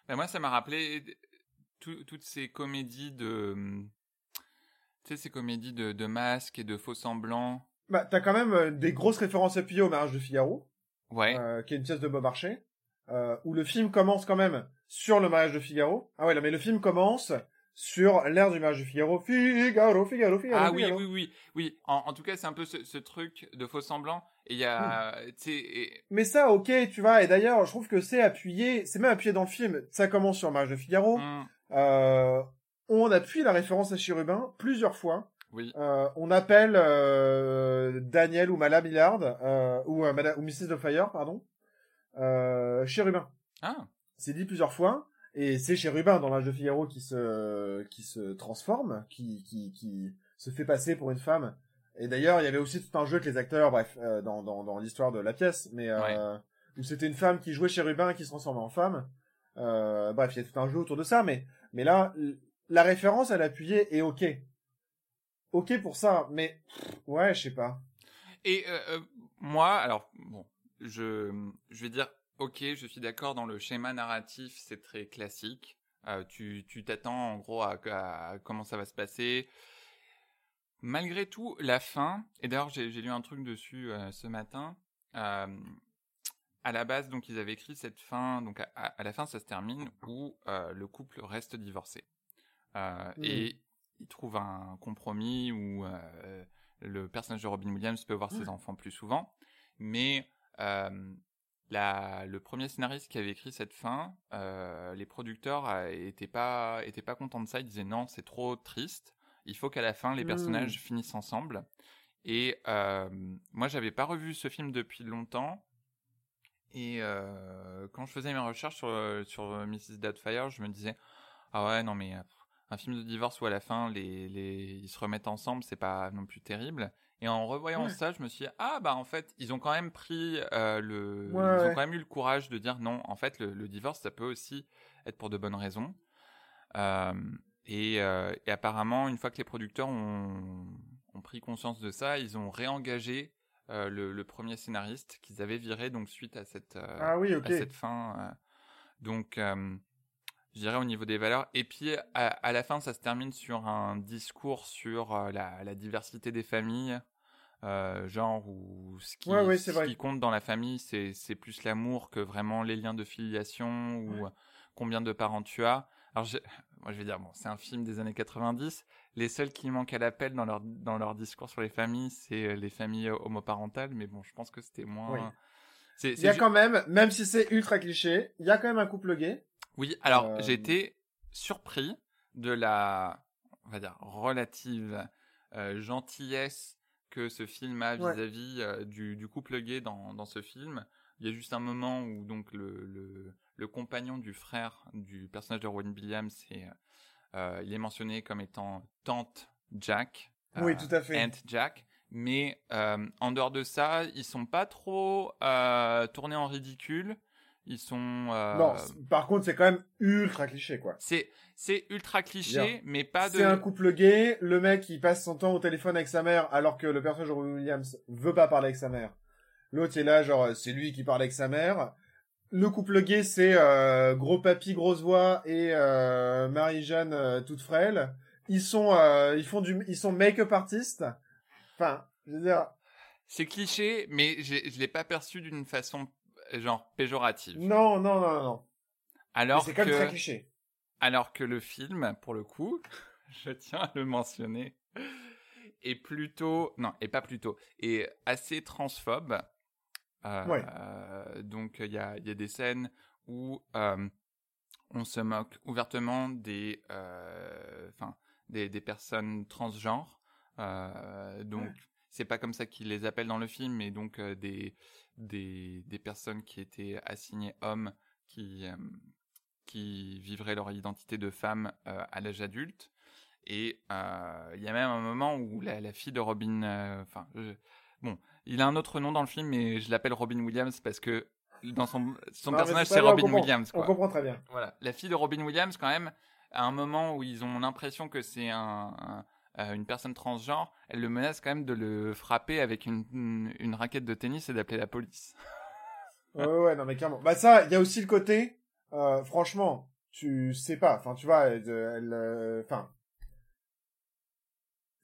Speaker 3: Ben, moi, ça m'a rappelé tout- toutes ces comédies de, tu sais, ces comédies de, de masques et de faux semblants.
Speaker 2: Bah, t'as quand même euh, des grosses références appuyées au mariage de Figaro,
Speaker 3: Ouais.
Speaker 2: euh, qui est une pièce de Bob Archer, euh, où le film commence quand même sur le mariage de Figaro. Ah ouais, là, mais le film commence sur l'ère du mariage de Figaro. Figaro, Figaro, Figaro.
Speaker 3: Ah oui,
Speaker 2: Figaro.
Speaker 3: oui, oui, oui. En, en tout cas, c'est un peu ce, ce truc de faux semblants. Et il y a,
Speaker 2: Hmm.
Speaker 3: et-
Speaker 2: Mais ça, ok, tu vois, et d'ailleurs, je trouve que c'est appuyé, c'est même appuyé dans le film. Ça commence sur le mariage de Figaro.
Speaker 3: Hmm,
Speaker 2: Euh, on appuie la référence à Chérubin plusieurs fois.
Speaker 3: oui,
Speaker 2: Euh, on appelle euh, Daniel ou Madame Millard euh, ou, Madame, ou Mrs. Pardon, euh, Chérubin.
Speaker 3: ah,
Speaker 2: C'est dit plusieurs fois, et c'est Chérubin dans l'âge de Figaro qui se qui se transforme, qui qui qui se fait passer pour une femme. Et d'ailleurs, il y avait aussi tout un jeu avec les acteurs, bref, euh, dans dans dans l'histoire de la pièce, mais euh, où c'était une femme qui jouait Chérubin et qui se transformait en femme. Euh, bref, il y a tout un jeu autour de ça, mais mais là, la référence à l'appuyé est ok. Ok pour ça, mais ouais, je sais pas.
Speaker 3: Et euh, euh, moi, alors bon, je je vais dire, ok, je suis d'accord dans le schéma narratif, c'est très classique. Euh, tu tu t'attends en gros à, à comment ça va se passer. malgré tout, la fin, et d'ailleurs j'ai lu un truc dessus ce matin, à la base, donc ils avaient écrit cette fin, donc à, la fin ça se termine où le couple reste divorcé. Mmh. Et ils trouvent un compromis où le personnage de Robin Williams peut voir ses enfants plus souvent, mais la, le premier scénariste qui avait écrit cette fin, euh, les producteurs n'étaient pas, étaient pas contents de ça. Ils disaient non, c'est trop triste. Il faut qu'à la fin, les personnages mmh. finissent ensemble. Et euh, moi, j'avais pas revu ce film depuis longtemps. Et euh, quand je faisais mes recherches sur, sur Mrs. Doubtfire, je me disais ah ouais non mais un film de divorce où à la fin les, les ils se remettent ensemble, c'est pas non plus terrible. Et en revoyant ça, je me suis dit, ah bah en fait, ils ont quand même pris euh, le, ils ont quand même eu le courage de dire non. En fait, le, divorce, ça peut aussi être pour de bonnes raisons. Euh, et, euh, et, apparemment, une fois que les producteurs ont, ont pris conscience de ça, ils ont réengagé le, le, premier scénariste qu'ils avaient viré donc suite à cette,
Speaker 2: ah oui, à
Speaker 3: cette fin. donc je dirais au niveau des valeurs. Et puis à, à, la fin, ça se termine sur un discours sur la, la, diversité des familles, euh, genre où ce qui, ce qui compte dans la famille, c'est plus l'amour que vraiment les liens de filiation ou combien de parents tu as. Alors je, moi je vais dire bon, c'est un film des années 90. Les seuls qui manquent à l'appel dans leur dans leur discours sur les familles, c'est euh, les familles homoparentales. Mais bon, je pense que c'était moins.
Speaker 2: Il y a quand même, même si c'est ultra cliché, il y a quand même un couple gay.
Speaker 3: Oui, alors euh, j'ai été surpris de la, on va dire, relative gentillesse que ce film a vis-à-vis euh, du, couple gay dans, dans, ce film. Il y a juste un moment où donc le, le, le compagnon du frère du personnage de Robin Williams, est, euh, il est mentionné comme étant tante Jack.
Speaker 2: Oui, euh, tout à fait.
Speaker 3: Aunt Jack. Mais en dehors de ça, ils sont pas trop tournés en ridicule. Ils sont. Euh...
Speaker 2: Non, par contre, c'est quand même ultra cliché, quoi.
Speaker 3: C'est c'est ultra cliché, mais pas de.
Speaker 2: C'est un couple gay. Le mec, il passe son temps au téléphone avec sa mère, alors que le personnage de Robin Williams veut pas parler avec sa mère. L'autre est là, genre, c'est lui qui parle avec sa mère. Le couple gay, c'est euh, gros papy, grosse voix et euh, Marie-Jeanne euh, toute frêle. Ils sont, euh, ils font du, ils sont make-up artistes. Enfin, je veux dire.
Speaker 3: C'est cliché, mais je l'ai pas perçu d'une façon genre péjorative.
Speaker 2: Non, non, non, non.
Speaker 3: Alors
Speaker 2: c'est quand même très cliché.
Speaker 3: Alors que le film, pour le coup, je tiens à le mentionner, est plutôt, non, et pas plutôt, est assez transphobe. Euh, euh, donc il y a, y a des scènes où euh, on se moque ouvertement des, enfin, des, des, personnes transgenres. donc c'est pas comme ça qu'ils les appellent dans le film, mais donc des des, des personnes qui étaient assignées hommes qui, euh, qui vivraient leur identité de femme euh, à l'âge adulte. Et euh, il y a même un moment où la, la fille de Robin, enfin, bon, il a un autre nom dans le film, mais je l'appelle Robin Williams parce que dans son, son personnage c'est Robin Williams. Quoi.
Speaker 2: On comprend très bien.
Speaker 3: Voilà, la fille de Robin Williams quand même, à un moment où ils ont l'impression que c'est un, euh, une personne transgenre, elle le menace quand même de le frapper avec une, une, raquette de tennis et d'appeler la police.
Speaker 2: ouais, ouais, non mais clairement. Bah ça, il y a aussi le côté, euh, franchement, tu sais pas, enfin tu vois, elle, euh, enfin,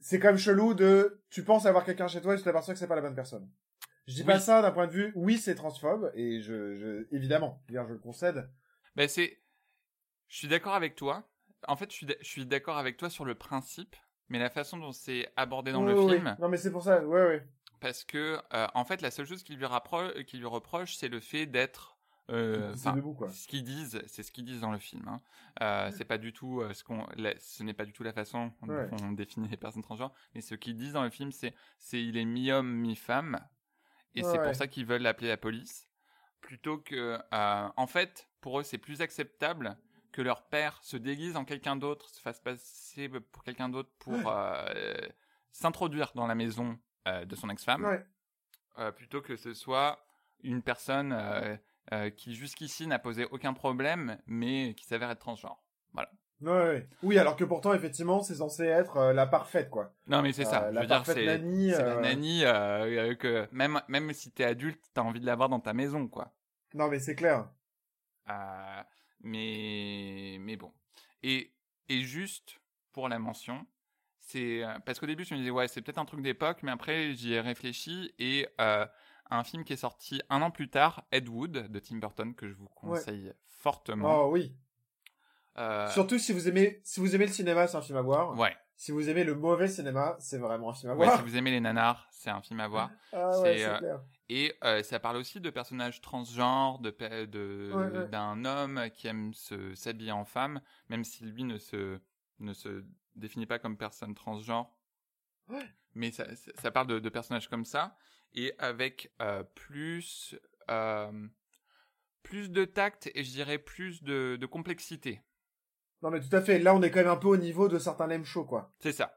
Speaker 2: c'est quand même chelou de, tu penses avoir quelqu'un chez toi et tu t'aperçois que c'est pas la bonne personne. Je dis pas ça d'un point de vue, oui c'est transphobe et je, je évidemment, je le concède.
Speaker 3: Ben c'est, je suis d'accord avec toi. En fait, je suis d'accord avec toi sur le principe mais la façon dont c'est abordé dans le film.
Speaker 2: Non, mais c'est pour ça, ouais, ouais.
Speaker 3: Parce que, euh, en fait, la seule chose qu'il lui, lui reproche, c'est le fait d'être. Euh, ce qu'ils disent, c'est ce qu'ils disent dans le film. Hein. Euh, c'est pas du tout ce qu'on, ce n'est pas du tout la façon dont on définit les personnes transgenres, mais ce qu'ils disent dans le film, c'est, c'est il est mi-homme, mi-femme, et c'est pour ça qu'ils veulent appeler la police, plutôt que, en fait, pour eux, c'est plus acceptable que leur père se déguise en quelqu'un d'autre, se fasse passer pour quelqu'un d'autre pour euh, s'introduire dans la maison euh, de son ex-femme, euh, plutôt que ce soit une personne qui jusqu'ici n'a posé aucun problème, mais qui s'avère être transgenre. Voilà.
Speaker 2: Ouais, Oui, alors que pourtant, effectivement, c'est censé être la parfaite, quoi.
Speaker 3: Non, mais c'est ça. Je veux dire, c'est la nanny que même même si t'es adulte, t'as envie de l'avoir dans ta maison, quoi.
Speaker 2: Non, mais c'est clair.
Speaker 3: Euh, mais, mais bon. Et, et juste pour la mention, c'est euh, parce qu'au début je me disais ouais c'est peut-être un truc d'époque, mais après j'y ai réfléchi et euh, un film qui est sorti un an plus tard, Ed Wood de Tim Burton que je vous conseille fortement.
Speaker 2: Oh oui.
Speaker 3: Euh,
Speaker 2: Surtout si vous aimez, si vous aimez le cinéma, c'est un film à voir.
Speaker 3: Ouais.
Speaker 2: Si vous aimez le mauvais cinéma, c'est vraiment un film à
Speaker 3: Ouais,
Speaker 2: voir.
Speaker 3: si vous aimez les nanars, c'est un film à voir.
Speaker 2: Ah ouais,
Speaker 3: c'est,
Speaker 2: c'est
Speaker 3: euh,
Speaker 2: clair.
Speaker 3: Et euh, ça parle aussi de personnages transgenres, de
Speaker 2: Ouais, ouais.
Speaker 3: d'un homme qui aime se s'habiller en femme, même si lui ne se ne se définit pas comme personne transgenre.
Speaker 2: Ouais.
Speaker 3: Mais ça, parle de, de personnages comme ça et avec euh, plus euh, plus de tact et je dirais plus de, de complexité.
Speaker 2: Non mais tout à fait. Là, on est quand même un peu au niveau de certains lame shows, quoi.
Speaker 3: C'est ça.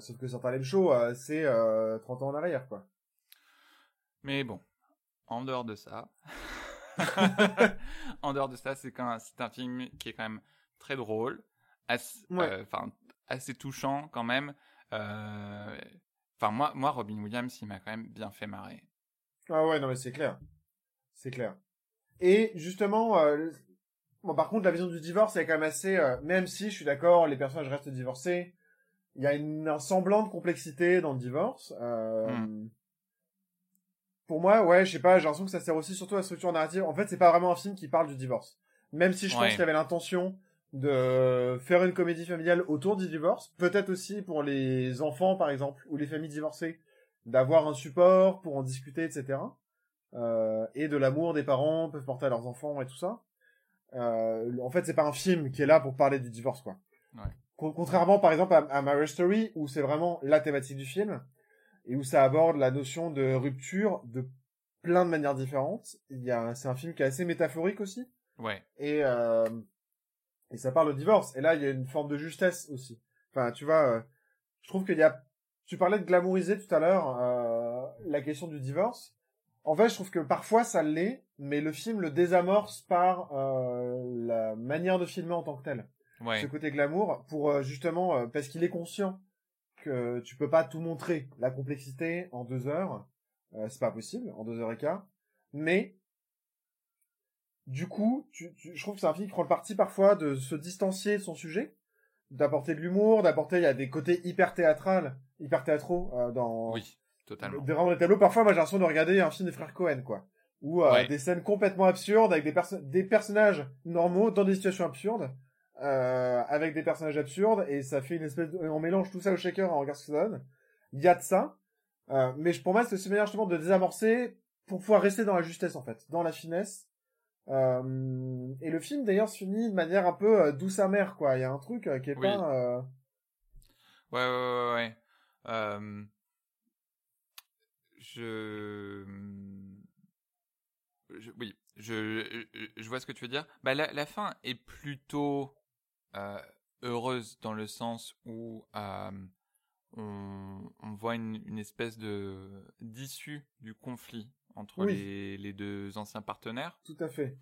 Speaker 2: Sauf que certains lame shows, euh, c'est euh, 30 ans en arrière, quoi.
Speaker 3: Mais bon, en dehors de ça, en dehors de ça, c'est c'est un film qui est quand même très drôle, assez,
Speaker 2: Ouais.
Speaker 3: euh, assez touchant quand même. Euh, Enfin moi, moi Robin Williams, il m'a quand même bien fait marrer.
Speaker 2: Ah ouais, non mais c'est clair. C'est clair. Et justement, euh, bon, par contre, la vision du divorce, elle est quand même assez... même si, je suis d'accord, les personnages restent divorcés, il y a une, un semblant de complexité dans le divorce.
Speaker 3: Hmm.
Speaker 2: Pour moi, ouais, je sais pas, j'ai l'impression que ça sert aussi surtout à la structure narrative. En fait, c'est pas vraiment un film qui parle du divorce. Même si je pense qu'il y avait l'intention de faire une comédie familiale autour du divorce, peut-être aussi pour les enfants, par exemple, ou les familles divorcées, d'avoir un support pour en discuter, etc. Euh, et de l'amour des parents peuvent porter à leurs enfants et tout ça. Euh, en fait, c'est pas un film qui est là pour parler du divorce, quoi.
Speaker 3: Ouais.
Speaker 2: Contrairement, par exemple, à, à Marriage Story, où c'est vraiment la thématique du film, et où ça aborde la notion de rupture de plein de manières différentes. Il y a, c'est un film qui est assez métaphorique aussi,
Speaker 3: Ouais,
Speaker 2: et euh, et ça parle de divorce. Et là, il y a une forme de justesse aussi. Enfin, tu vois, euh, je trouve qu'il y a. Tu parlais de glamouriser tout à l'heure euh, la question du divorce. En fait, je trouve que parfois ça l'est, mais le film le désamorce par euh, la manière de filmer en tant que tel
Speaker 3: ouais,
Speaker 2: ce côté glamour pour euh, justement parce qu'il est conscient que tu peux pas tout montrer la complexité en deux heures. Euh, c'est pas possible en deux heures et quart. Mais du coup tu, tu- je trouve que c'est un film qui prend le parti parfois de se distancier de son sujet d'apporter de l'humour d'apporter il y a des côtés hyper théâtral hyper théâtraux euh, dans
Speaker 3: oui, totalement.
Speaker 2: des vraiment des tableaux. Parfois moi j'ai l'impression de regarder un film des frères Cohen quoi. Ou euh,
Speaker 3: Ouais.
Speaker 2: des scènes complètement absurdes avec des perso- des personnages normaux dans des situations absurdes euh, avec des personnages absurdes et ça fait une espèce de... on mélange tout ça au shaker en regarde ce que ça donne il y a de ça euh, mais pour moi c'est aussi une manière justement de désamorcer pour pouvoir rester dans la justesse en fait dans la finesse euh, et le film d'ailleurs se finit de manière un peu douce amère quoi il y a un truc qui est
Speaker 3: Oui.
Speaker 2: pas
Speaker 3: Ouais, ouais, ouais, ouais. Je... je- Oui, je, je, je vois ce que tu veux dire. Bah, la, la fin est plutôt euh, heureuse dans le sens où euh, on, on voit une, une espèce de d'issue du conflit entre
Speaker 2: Oui.
Speaker 3: les, les deux anciens partenaires.
Speaker 2: tout à fait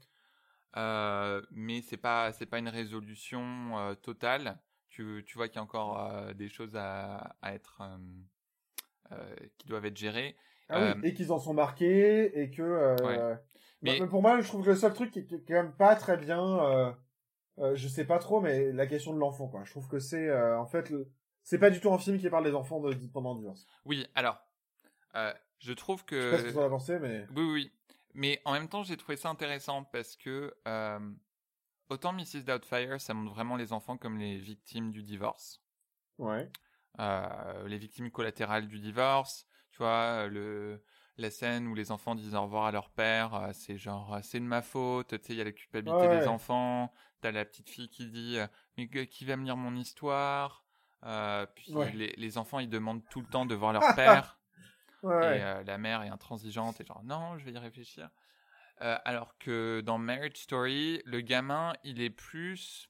Speaker 3: Euh, mais c'est pas c'est pas une résolution euh, totale. Tu, tu vois qu'il y a encore euh, des choses à, à être qui doivent être gérées.
Speaker 2: Ah oui, et qu'ils en sont marqués, et que...
Speaker 3: Ouais.
Speaker 2: bah,
Speaker 3: Mais-
Speaker 2: pour moi, je trouve que le seul truc qui est quand même pas très bien, euh, je sais pas trop, mais la question de l'enfant, quoi. Je trouve que c'est, euh, en fait, le- c'est pas du tout un film qui parle des enfants de, pendant le divorce.
Speaker 3: Oui, alors euh, je trouve
Speaker 2: Je sais pas ce que
Speaker 3: que
Speaker 2: pensé, mais...
Speaker 3: oui, oui. Mais en même temps, j'ai trouvé ça intéressant parce que autant Mrs. Doubtfire, ça montre vraiment les enfants comme les victimes du divorce.
Speaker 2: Ouais.
Speaker 3: les victimes collatérales du divorce, tu vois, le, la scène où les enfants disent au revoir à leur père, euh, c'est genre, euh, c'est de ma faute, tu sais, il y a la culpabilité
Speaker 2: Ouais,
Speaker 3: des enfants, t'as la petite fille qui dit, euh, mais qui va me lire mon histoire Euh, Puis
Speaker 2: Ouais.
Speaker 3: les, les enfants, ils demandent tout le temps de voir leur père, et euh, la mère est intransigeante, et genre, non, je vais y réfléchir. Euh, alors que dans Marriage Story, le gamin, il est plus...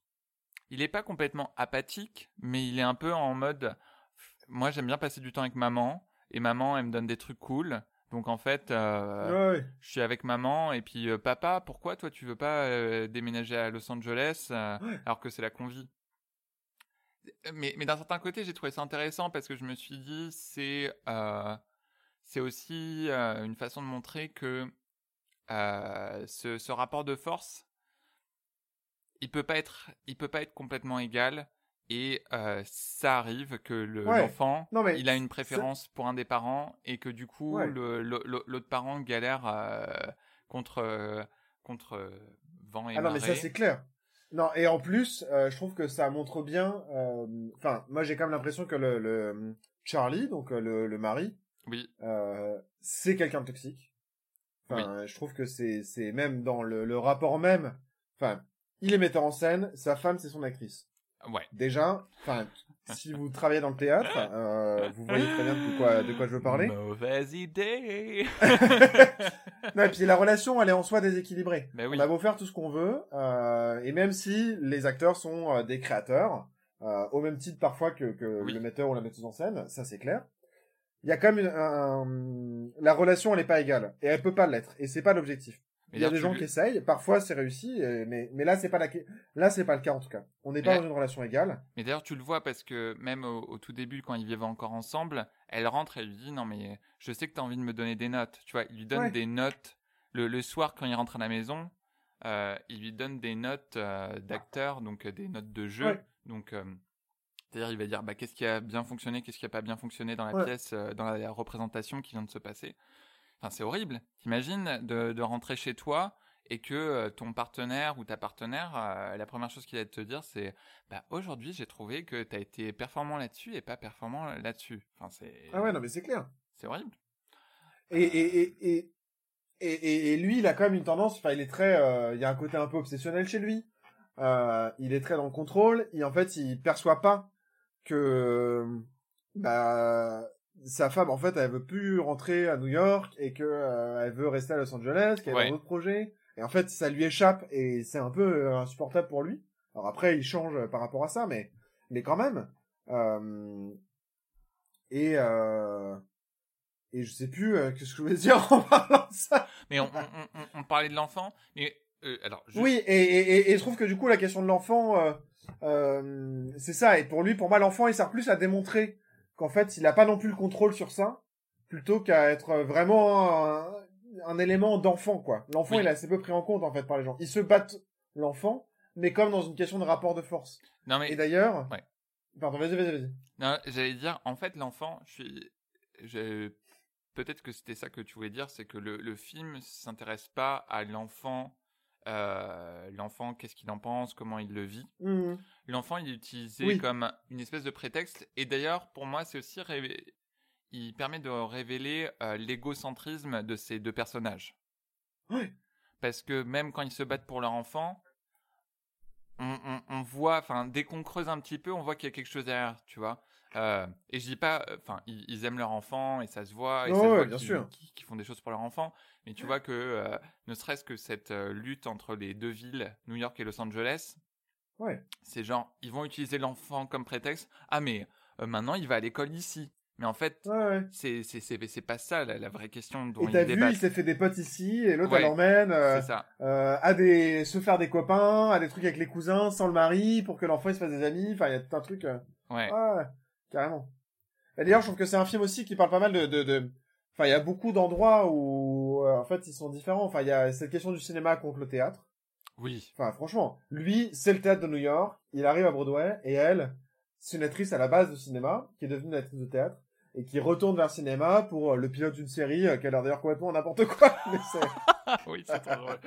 Speaker 3: Il est pas complètement apathique, mais il est un peu en mode... Moi, j'aime bien passer du temps avec maman, et maman, elle me donne des trucs cool. Donc, en fait, euh,
Speaker 2: Ouais,
Speaker 3: je suis avec maman, et puis, euh, papa, pourquoi toi, tu veux pas euh, déménager à Los Angeles,
Speaker 2: Ouais.
Speaker 3: alors que c'est la convie? Mais, mais d'un certain côté, j'ai trouvé ça intéressant parce que je me suis dit, c'est c'est aussi une façon de montrer que ce, ce rapport de force, il peut pas être, il peut pas être complètement égal. Et euh, ça arrive que le-
Speaker 2: Ouais.
Speaker 3: l'enfant, il a une préférence pour un des parents et que du coup,
Speaker 2: Ouais.
Speaker 3: l'autre parent galère euh, contre, euh, contre vent et
Speaker 2: Ah non, mais
Speaker 3: marée.
Speaker 2: ça c'est clair. Non, et en plus, euh, je trouve que ça montre bien. Enfin, moi j'ai quand même l'impression que le, le Charlie, donc le, le mari,
Speaker 3: Oui,
Speaker 2: c'est quelqu'un de toxique. Enfin, je trouve que c'est c'est même dans le, le rapport même. Enfin, il est metteur en scène, sa femme c'est son actrice.
Speaker 3: Ouais.
Speaker 2: Déjà, enfin, si vous travaillez dans le théâtre, euh, vous voyez très bien de quoi de quoi je veux parler.
Speaker 3: Mauvaise idée.
Speaker 2: Non, et puis la relation, elle est en soi déséquilibrée.
Speaker 3: Ben oui.
Speaker 2: On a beau faire tout ce qu'on veut, euh, et même si les acteurs sont euh, des créateurs, euh, au même titre parfois que, que
Speaker 3: Oui.
Speaker 2: le metteur ou la metteuse en scène, ça c'est clair. Il y a quand même une, un- la relation, elle est pas égale, et elle peut pas l'être, et c'est pas l'objectif. Il y a des gens qui essayent, parfois c'est réussi, mais, mais là c'est pas la, là c'est pas le cas en tout cas. On n'est pas dans une relation égale.
Speaker 3: Mais d'ailleurs, tu le vois parce que même au, au tout début, quand ils vivaient encore ensemble, elle rentre et lui dit Non, mais je sais que tu as envie de me donner des notes. Tu vois, il lui donne
Speaker 2: Ouais.
Speaker 3: des notes. Le, le soir, quand il rentre à la maison, euh, il lui donne des notes euh, d'acteur, donc euh, des notes de jeu.
Speaker 2: Ouais.
Speaker 3: Donc, euh, c'est-à-dire, il va dire bah, qu'est-ce qui a bien fonctionné, qu'est-ce qui a pas bien fonctionné dans la
Speaker 2: Ouais.
Speaker 3: pièce, dans la représentation qui vient de se passer. Enfin, c'est horrible. T'imagines de, de rentrer chez toi et que euh, ton partenaire ou ta partenaire, euh, la première chose qu'il va te dire, c'est bah, aujourd'hui, j'ai trouvé que tu as été performant là-dessus et pas performant là-dessus. Enfin, c'est
Speaker 2: Ah ouais, non mais c'est clair.
Speaker 3: c'est horrible.
Speaker 2: Et, et, et, et, et, et- lui, il a quand même une tendance, enfin, il est très, euh, il y a un côté un peu obsessionnel chez lui. Euh, il est très dans le contrôle, et en fait, il perçoit pas que, bah, sa femme, en fait, elle veut plus rentrer à New York, et que, euh, elle veut rester à Los Angeles, qu'elle
Speaker 3: Ouais.
Speaker 2: a d'autres projets. Et en fait, ça lui échappe, et c'est un peu euh, insupportable pour lui. Alors après, il change par rapport à ça, mais, mais quand même. Euh, et, euh, et je sais plus euh, qu'est-ce que je voulais dire en parlant de ça.
Speaker 3: Mais on, on, on- on parlait de l'enfant, mais euh, alors,
Speaker 2: Oui, et, et, et, et je trouve que du coup, la question de l'enfant, euh, euh, c'est ça. Et pour lui, pour moi, l'enfant, il sert plus à démontrer qu'en fait, il a pas non plus le contrôle sur ça, plutôt qu'à être vraiment un, un élément d'enfant, quoi. L'enfant,
Speaker 3: Oui.
Speaker 2: il est assez peu pris en compte, en fait, par les gens. Ils se battent l'enfant, mais comme dans une question de rapport de force.
Speaker 3: non mais
Speaker 2: Et d'ailleurs...
Speaker 3: Ouais.
Speaker 2: Pardon, vas-y, vas-y, vas-y.
Speaker 3: Non, j'allais dire, en fait, l'enfant, je suis, je- peut-être que c'était ça que tu voulais dire, c'est que le, le film s'intéresse pas à l'enfant, euh, l'enfant, qu'est-ce qu'il en pense, comment il le vit?
Speaker 2: Mhm.
Speaker 3: L'enfant, il est utilisé
Speaker 2: Oui.
Speaker 3: comme une espèce de prétexte, et d'ailleurs, pour moi, c'est aussi, il permet de révéler euh, l'égocentrisme de ces deux personnages.
Speaker 2: Ouais.
Speaker 3: Parce que même quand ils se battent pour leur enfant, on, on- on voit, enfin, dès qu'on creuse un petit peu, on voit qu'il y a quelque chose derrière, tu vois? Euh, et je dis pas, euh, enfin, ils, ils aiment leur enfant et ça se voit, et
Speaker 2: Ouais,
Speaker 3: ça se
Speaker 2: ouais,
Speaker 3: voit
Speaker 2: bien sûr.
Speaker 3: qu'ils font des choses pour leur enfant. Mais tu vois que, euh, ne serait-ce que cette euh, lutte entre les deux villes, New York et Los Angeles,
Speaker 2: Ouais.
Speaker 3: c'est genre, ils vont utiliser l'enfant comme prétexte. Ah, mais maintenant, il va à l'école ici. Mais en fait,
Speaker 2: Ouais, ouais.
Speaker 3: c'est c'est pas ça la, la vraie question dont
Speaker 2: Et t'as vu,
Speaker 3: débattent.
Speaker 2: il s'est fait des potes ici, et l'autre,
Speaker 3: Ouais,
Speaker 2: elle l'emmène. euh, euh, à des se faire des copains, à des trucs avec les cousins sans le mari pour que l'enfant il se fasse des amis. Enfin, il y a tout un truc. euh,
Speaker 3: Ouais.
Speaker 2: Ouais, carrément. Et d'ailleurs, je trouve que c'est un film aussi qui parle pas mal de, de, de... enfin, il y a beaucoup d'endroits où, euh, en fait, ils sont différents. Enfin, il y a cette question du cinéma contre le théâtre.
Speaker 3: Oui.
Speaker 2: Enfin, franchement, lui, c'est le théâtre de New York. Il arrive à Broadway et elle, c'est une actrice à la base de cinéma qui est devenue une actrice de théâtre et qui retourne vers le cinéma pour euh, le pilote d'une série euh, qui a l'air d'ailleurs complètement n'importe quoi. Mais c'est...
Speaker 3: oui, c'est trop drôle.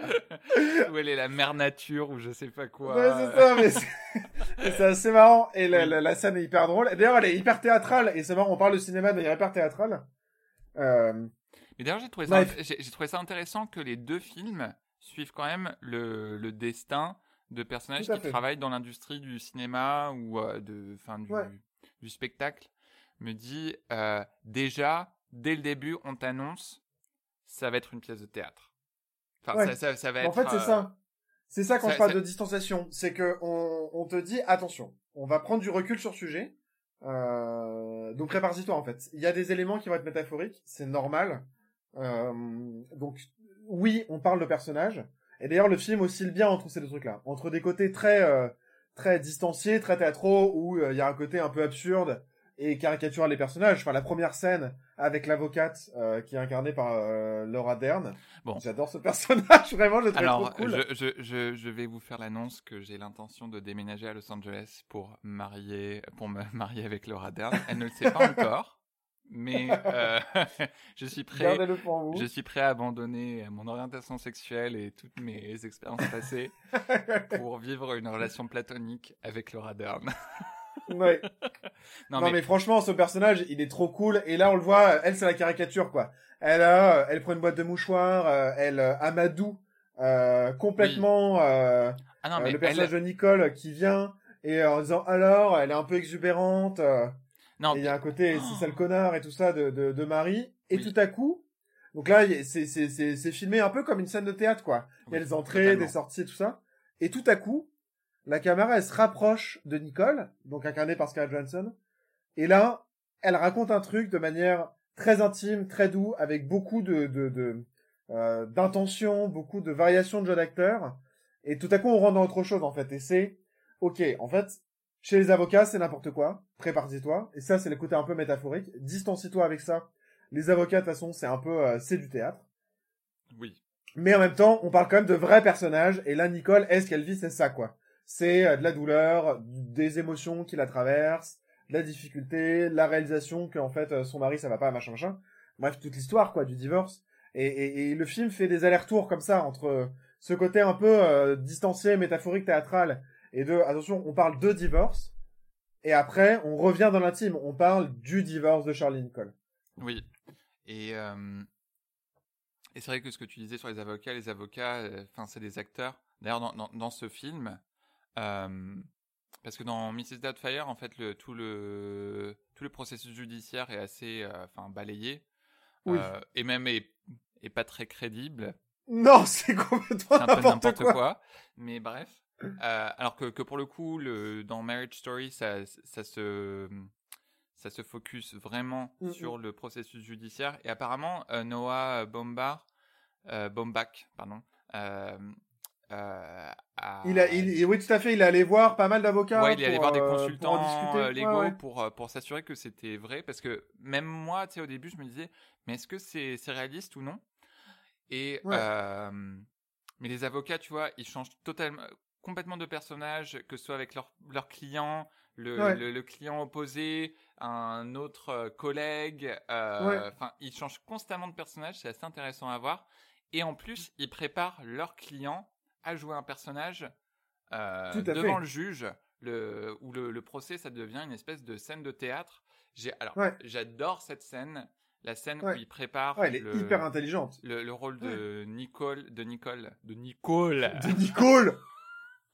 Speaker 3: Où elle est la mère nature ou je sais pas quoi.
Speaker 2: Ouais, c'est ça, mais c'est assez marrant. Et la, la, la scène est hyper drôle. D'ailleurs, elle est hyper théâtrale. Et c'est marrant, on parle de cinéma de manière hyper théâtrale. Euh,
Speaker 3: Mais d'ailleurs, j'ai trouvé, ça j'ai trouvé intéressant que les deux films suivent quand même le, le destin de personnages qui
Speaker 2: fait.
Speaker 3: travaillent dans l'industrie du cinéma ou euh, de, du,
Speaker 2: Ouais.
Speaker 3: du spectacle. Me dit euh, déjà, dès le début, on t'annonce, ça va être une pièce de théâtre. Enfin,
Speaker 2: Ouais.
Speaker 3: ça, ça, ça va
Speaker 2: en fait, c'est
Speaker 3: euh,
Speaker 2: ça. C'est ça quand
Speaker 3: ça-
Speaker 2: je parle de distanciation. C'est que on, on te dit, attention, on va prendre du recul sur le sujet. Euh, donc prépare-toi en fait. Il y a des éléments qui vont être métaphoriques, c'est normal. Euh, donc oui, on parle de personnages. Et d'ailleurs, le film oscille bien entre ces deux trucs-là, entre des côtés très euh, très distanciés, très théâtraux, où euh, il y a un côté un peu absurde et caricature les personnages. Enfin, la première scène avec l'avocate euh, qui est incarnée par euh, Laura Dern.
Speaker 3: Bon.
Speaker 2: J'adore ce personnage, vraiment, je le trouve
Speaker 3: Alors,
Speaker 2: trop cool.
Speaker 3: je, je, je, je vais vous faire l'annonce que j'ai l'intention de déménager à Los Angeles pour marier, pour me marier avec Laura Dern. Elle ne le sait pas encore, mais euh, je suis prêt.
Speaker 2: Gardez-le pour vous.
Speaker 3: Je suis prêt à abandonner mon orientation sexuelle et toutes mes expériences passées pour vivre une relation platonique avec Laura Dern.
Speaker 2: Ouais.
Speaker 3: Non,
Speaker 2: Non, mais... franchement, ce personnage, il est trop cool. Et là, on le voit, elle, c'est la caricature, quoi. Elle a, euh, elle prend une boîte de mouchoirs, euh, elle euh, amadoue euh, complètement euh,
Speaker 3: ah non, mais
Speaker 2: le personnage
Speaker 3: elle...
Speaker 2: de Nicole qui vient et en disant alors, elle est un peu exubérante. euh,
Speaker 3: non,
Speaker 2: il y a un côté,
Speaker 3: Oh.
Speaker 2: c'est ça le connard et tout ça de, de, de Marie. Et
Speaker 3: Oui.
Speaker 2: tout à coup, donc là, c'est c'est c'est c'est filmé un peu comme une scène de théâtre, quoi. Il y a les entrées,
Speaker 3: totalement.
Speaker 2: des sorties, tout ça. Et tout à coup, la caméra, elle se rapproche de Nicole, donc incarnée par Scarlett Johansson. Et là, elle raconte un truc de manière très intime, très doux, avec beaucoup de de de euh, d'intention, beaucoup de variations de jeu d'acteur. Et tout à coup, on rentre dans autre chose en fait. Et c'est ok. En fait, chez les avocats, c'est n'importe quoi. Prépare-toi. Et ça, c'est le côté un peu métaphorique. Distancie-toi avec ça. Les avocats, de toute façon, c'est un peu, euh, c'est du théâtre.
Speaker 3: oui.
Speaker 2: Mais en même temps, on parle quand même de vrais personnages. Et là, Nicole, est-ce qu'elle vit, c'est ça, quoi. C'est euh, de la douleur, des émotions qui la traversent, de la difficulté, la réalisation qu'en fait, euh, son mari, ça va pas, machin, machin. Bref, toute l'histoire, quoi, du divorce. Et, le film fait des allers-retours comme ça entre ce côté un peu euh, distancié, métaphorique, théâtral, et de, attention, on parle de divorce. Et après, on revient dans l'intime. On parle du divorce de Charlie Nicole.
Speaker 3: Oui. Et, et c'est vrai que ce que tu disais sur les avocats, les avocats, enfin, c'est des acteurs. D'ailleurs, dans, ce film, parce que dans Mrs. Doubtfire, en fait, le, tout, le, tout le processus judiciaire est assez euh, enfin, balayé.
Speaker 2: Oui.
Speaker 3: euh, et même est, est pas très crédible.
Speaker 2: Non, c'est complètement
Speaker 3: C'est un peu
Speaker 2: n'importe quoi.
Speaker 3: quoi. Mais bref. Euh, alors que, que pour le coup, le, dans Marriage Story, ça, ça se ça se focus vraiment
Speaker 2: Mm,
Speaker 3: sur le processus judiciaire. Et apparemment, euh, Noah Bombard, euh, Bombach, pardon, euh,
Speaker 2: Il a, il, oui, tout à fait. Il est allé voir pas mal d'avocats.
Speaker 3: Ouais, il est allé
Speaker 2: pour,
Speaker 3: voir des
Speaker 2: euh, pour
Speaker 3: consultants euh,
Speaker 2: Ouais,
Speaker 3: légaux
Speaker 2: ouais.
Speaker 3: pour pour s'assurer que c'était vrai parce que même moi, tu sais, au début, je me disais, mais est-ce que c'est c'est réaliste ou non? Et euh, mais les avocats, tu vois, ils changent totalement, complètement de personnage, que ce soit avec leur leur client, le le, le client opposé, un autre collègue. Enfin, ils changent constamment de personnage. C'est assez intéressant à voir. Et en plus, ils préparent leur client à jouer un personnage euh, devant
Speaker 2: fait.
Speaker 3: le juge, le, où le, le procès, ça devient une espèce de scène de théâtre. J'ai, alors,
Speaker 2: Ouais.
Speaker 3: j'adore cette scène, la scène
Speaker 2: Ouais.
Speaker 3: où il prépare
Speaker 2: Ouais, elle est
Speaker 3: le,
Speaker 2: hyper intelligente.
Speaker 3: le, le rôle de Nicole, de Nicole, de Nicole,
Speaker 2: De Nicole.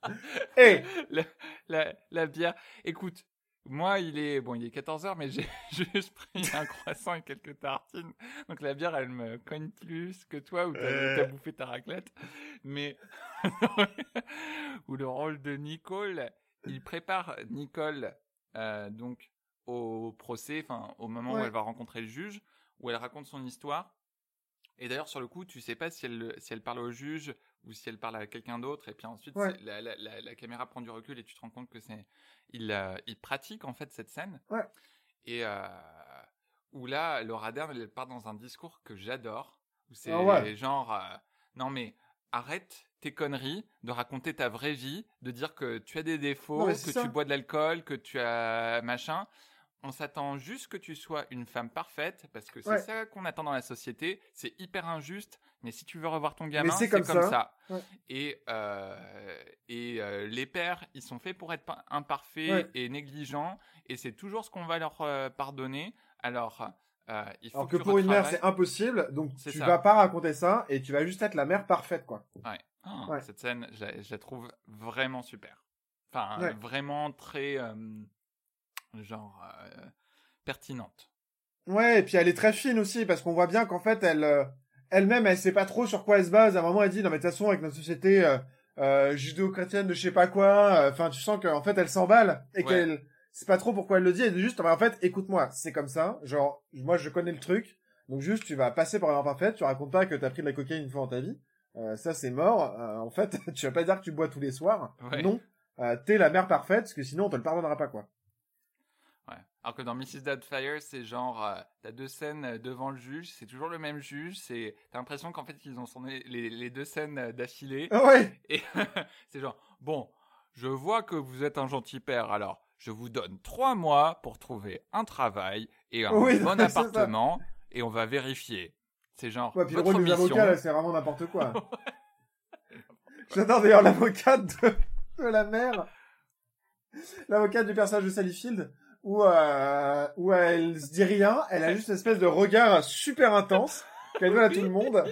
Speaker 2: Eh,
Speaker 3: la, la, la bière. Écoute, moi, il est bon, il est 14 h mais j'ai juste pris un croissant et quelques tartines. Donc la bière, elle me cogne plus que toi où t'as
Speaker 2: Euh.
Speaker 3: bouffé ta raclette. Mais où le rôle de Nicole, il prépare Nicole euh, donc au procès, enfin au moment où elle va rencontrer le juge, où elle raconte son histoire. Et d'ailleurs, sur le coup, tu sais pas si elle, si elle parle au juge ou si elle parle à quelqu'un d'autre. Et puis ensuite,
Speaker 2: Ouais.
Speaker 3: la, la, la, la caméra prend du recul et tu te rends compte que c'est il, euh, il pratique en fait cette scène.
Speaker 2: Ouais.
Speaker 3: Et euh, où là, Laura Dern, elle part dans un discours que j'adore, où c'est
Speaker 2: Ah ouais.
Speaker 3: genre euh, non mais arrête tes conneries de raconter ta vraie vie, de dire que tu as des défauts,
Speaker 2: Non,
Speaker 3: que
Speaker 2: ça.
Speaker 3: tu bois de l'alcool, que tu as machin. On s'attend juste que tu sois une femme parfaite parce que c'est
Speaker 2: Ouais.
Speaker 3: ça qu'on attend dans la société. C'est hyper injuste, mais si tu veux revoir ton gamin,
Speaker 2: c'est comme
Speaker 3: comme,
Speaker 2: ça.
Speaker 3: ça.
Speaker 2: Ouais.
Speaker 3: Et euh, et euh, les pères, ils sont faits pour être pa- imparfaits
Speaker 2: Ouais.
Speaker 3: et négligents, et c'est toujours ce qu'on va leur euh, pardonner. Alors, il faut
Speaker 2: alors
Speaker 3: que,
Speaker 2: pour une mère, c'est impossible. Donc, tu
Speaker 3: ça.
Speaker 2: vas pas raconter ça et tu vas juste être la mère parfaite, quoi.
Speaker 3: Ouais. Oh. Cette scène, je la, je la trouve vraiment super. Enfin, vraiment très, genre, euh, pertinente.
Speaker 2: Ouais, et puis elle est très fine aussi parce qu'on voit bien qu'en fait elle euh, elle-même elle sait pas trop sur quoi elle se base. À un moment elle dit non mais de toute façon avec notre société euh, euh, judéo-chrétienne de je sais pas quoi, euh, enfin tu sens qu'en fait elle s'emballe et
Speaker 3: Ouais.
Speaker 2: qu'elle c'est pas trop pourquoi elle le dit. Elle dit juste en fait écoute-moi c'est comme ça. Genre moi je connais le truc donc juste tu vas passer par une parfaite. Tu racontes pas que t'as pris de la cocaïne une fois dans ta vie. Euh, ça c'est mort. Euh, en fait tu vas pas dire que tu bois tous les soirs.
Speaker 3: Ouais.
Speaker 2: Non. Euh, T'es la mère parfaite parce que sinon on te le pardonnera pas quoi.
Speaker 3: Alors que dans Mrs. Doubtfire, c'est genre, euh, t'as deux scènes euh, devant le juge, c'est toujours le même juge, c'est, t'as l'impression qu'en fait, ils ont tourné les, les deux scènes euh, d'affilée.
Speaker 2: Ouais.
Speaker 3: Et c'est genre, bon, je vois que vous êtes un gentil père, alors je vous donne trois mois pour trouver un travail et un
Speaker 2: Oui,
Speaker 3: bon
Speaker 2: ça.
Speaker 3: appartement, et on va vérifier. C'est genre,
Speaker 2: Ouais, puis le
Speaker 3: votre
Speaker 2: rôle des
Speaker 3: mission,
Speaker 2: c'est vraiment n'importe quoi. J'adore d'ailleurs l'avocate de, de la mère. L'avocate du personnage de Sally Field, où, euh, où elle se dit rien, elle a juste une espèce de regard super intense, qu'elle donne à tout le monde.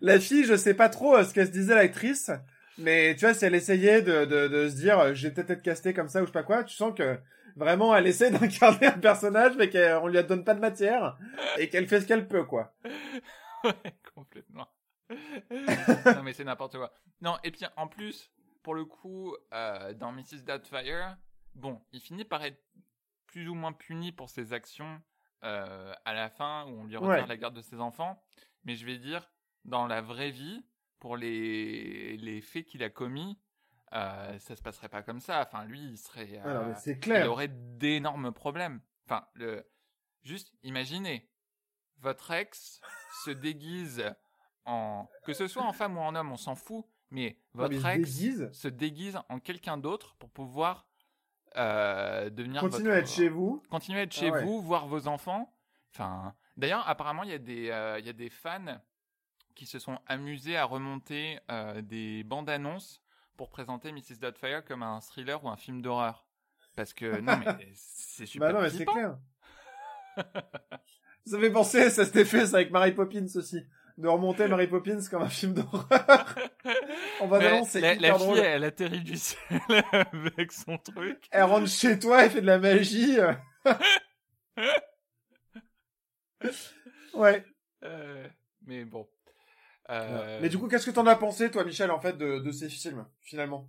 Speaker 2: La fille, je sais pas trop euh, ce qu'elle se disait l'actrice, mais tu vois, si elle essayait de, de, de se dire, euh, j'ai peut-être être castée comme ça ou je sais pas quoi, tu sens que vraiment elle essaie d'incarner un personnage, mais qu'on lui donne pas de matière, et qu'elle fait ce qu'elle peut, quoi.
Speaker 3: Ouais, complètement. non, mais c'est n'importe quoi. Non, et puis en plus, pour le coup, euh, dans Mrs. Doubtfire, bon, il finit par être plus ou moins puni pour ses actions euh, à la fin, où on lui retire
Speaker 2: Ouais.
Speaker 3: la garde de ses enfants. Mais je vais dire, dans la vraie vie, pour les, les faits qu'il a commis, euh, ça se passerait pas comme ça. Enfin, lui, il serait. euh,
Speaker 2: c'est
Speaker 3: il
Speaker 2: clair.
Speaker 3: aurait d'énormes problèmes. Enfin, le... juste imaginez, votre ex se déguise en... Que ce soit en femme ou en homme, on s'en fout, mais
Speaker 2: mais
Speaker 3: votre
Speaker 2: il se
Speaker 3: ex
Speaker 2: déguise.
Speaker 3: se déguise en quelqu'un d'autre pour pouvoir euh, devenir
Speaker 2: Continuez à être chez vous.
Speaker 3: à être
Speaker 2: Ah
Speaker 3: chez
Speaker 2: ouais.
Speaker 3: vous, voir vos enfants. Enfin, d'ailleurs, apparemment, il y a des, euh, il y a des fans qui se sont amusés à remonter euh, des bandes annonces pour présenter Mrs. Doubtfire comme un thriller ou un film d'horreur. Parce que non, mais c'est super.
Speaker 2: Bah non, mais c'est clair. ça fait penser, ça s'était fait ça avec Mary Poppins aussi. De remonter Mary Poppins comme un film d'horreur. On va
Speaker 3: Mais
Speaker 2: annonce, c'est
Speaker 3: la, la
Speaker 2: drôle.
Speaker 3: fille, elle atterrit du ciel avec son truc.
Speaker 2: Elle rentre chez toi, elle fait de la magie. ouais.
Speaker 3: Euh, mais bon. Euh,
Speaker 2: Mais du coup, qu'est-ce que t'en as pensé, toi, Michel, en fait, de, de ces films, finalement?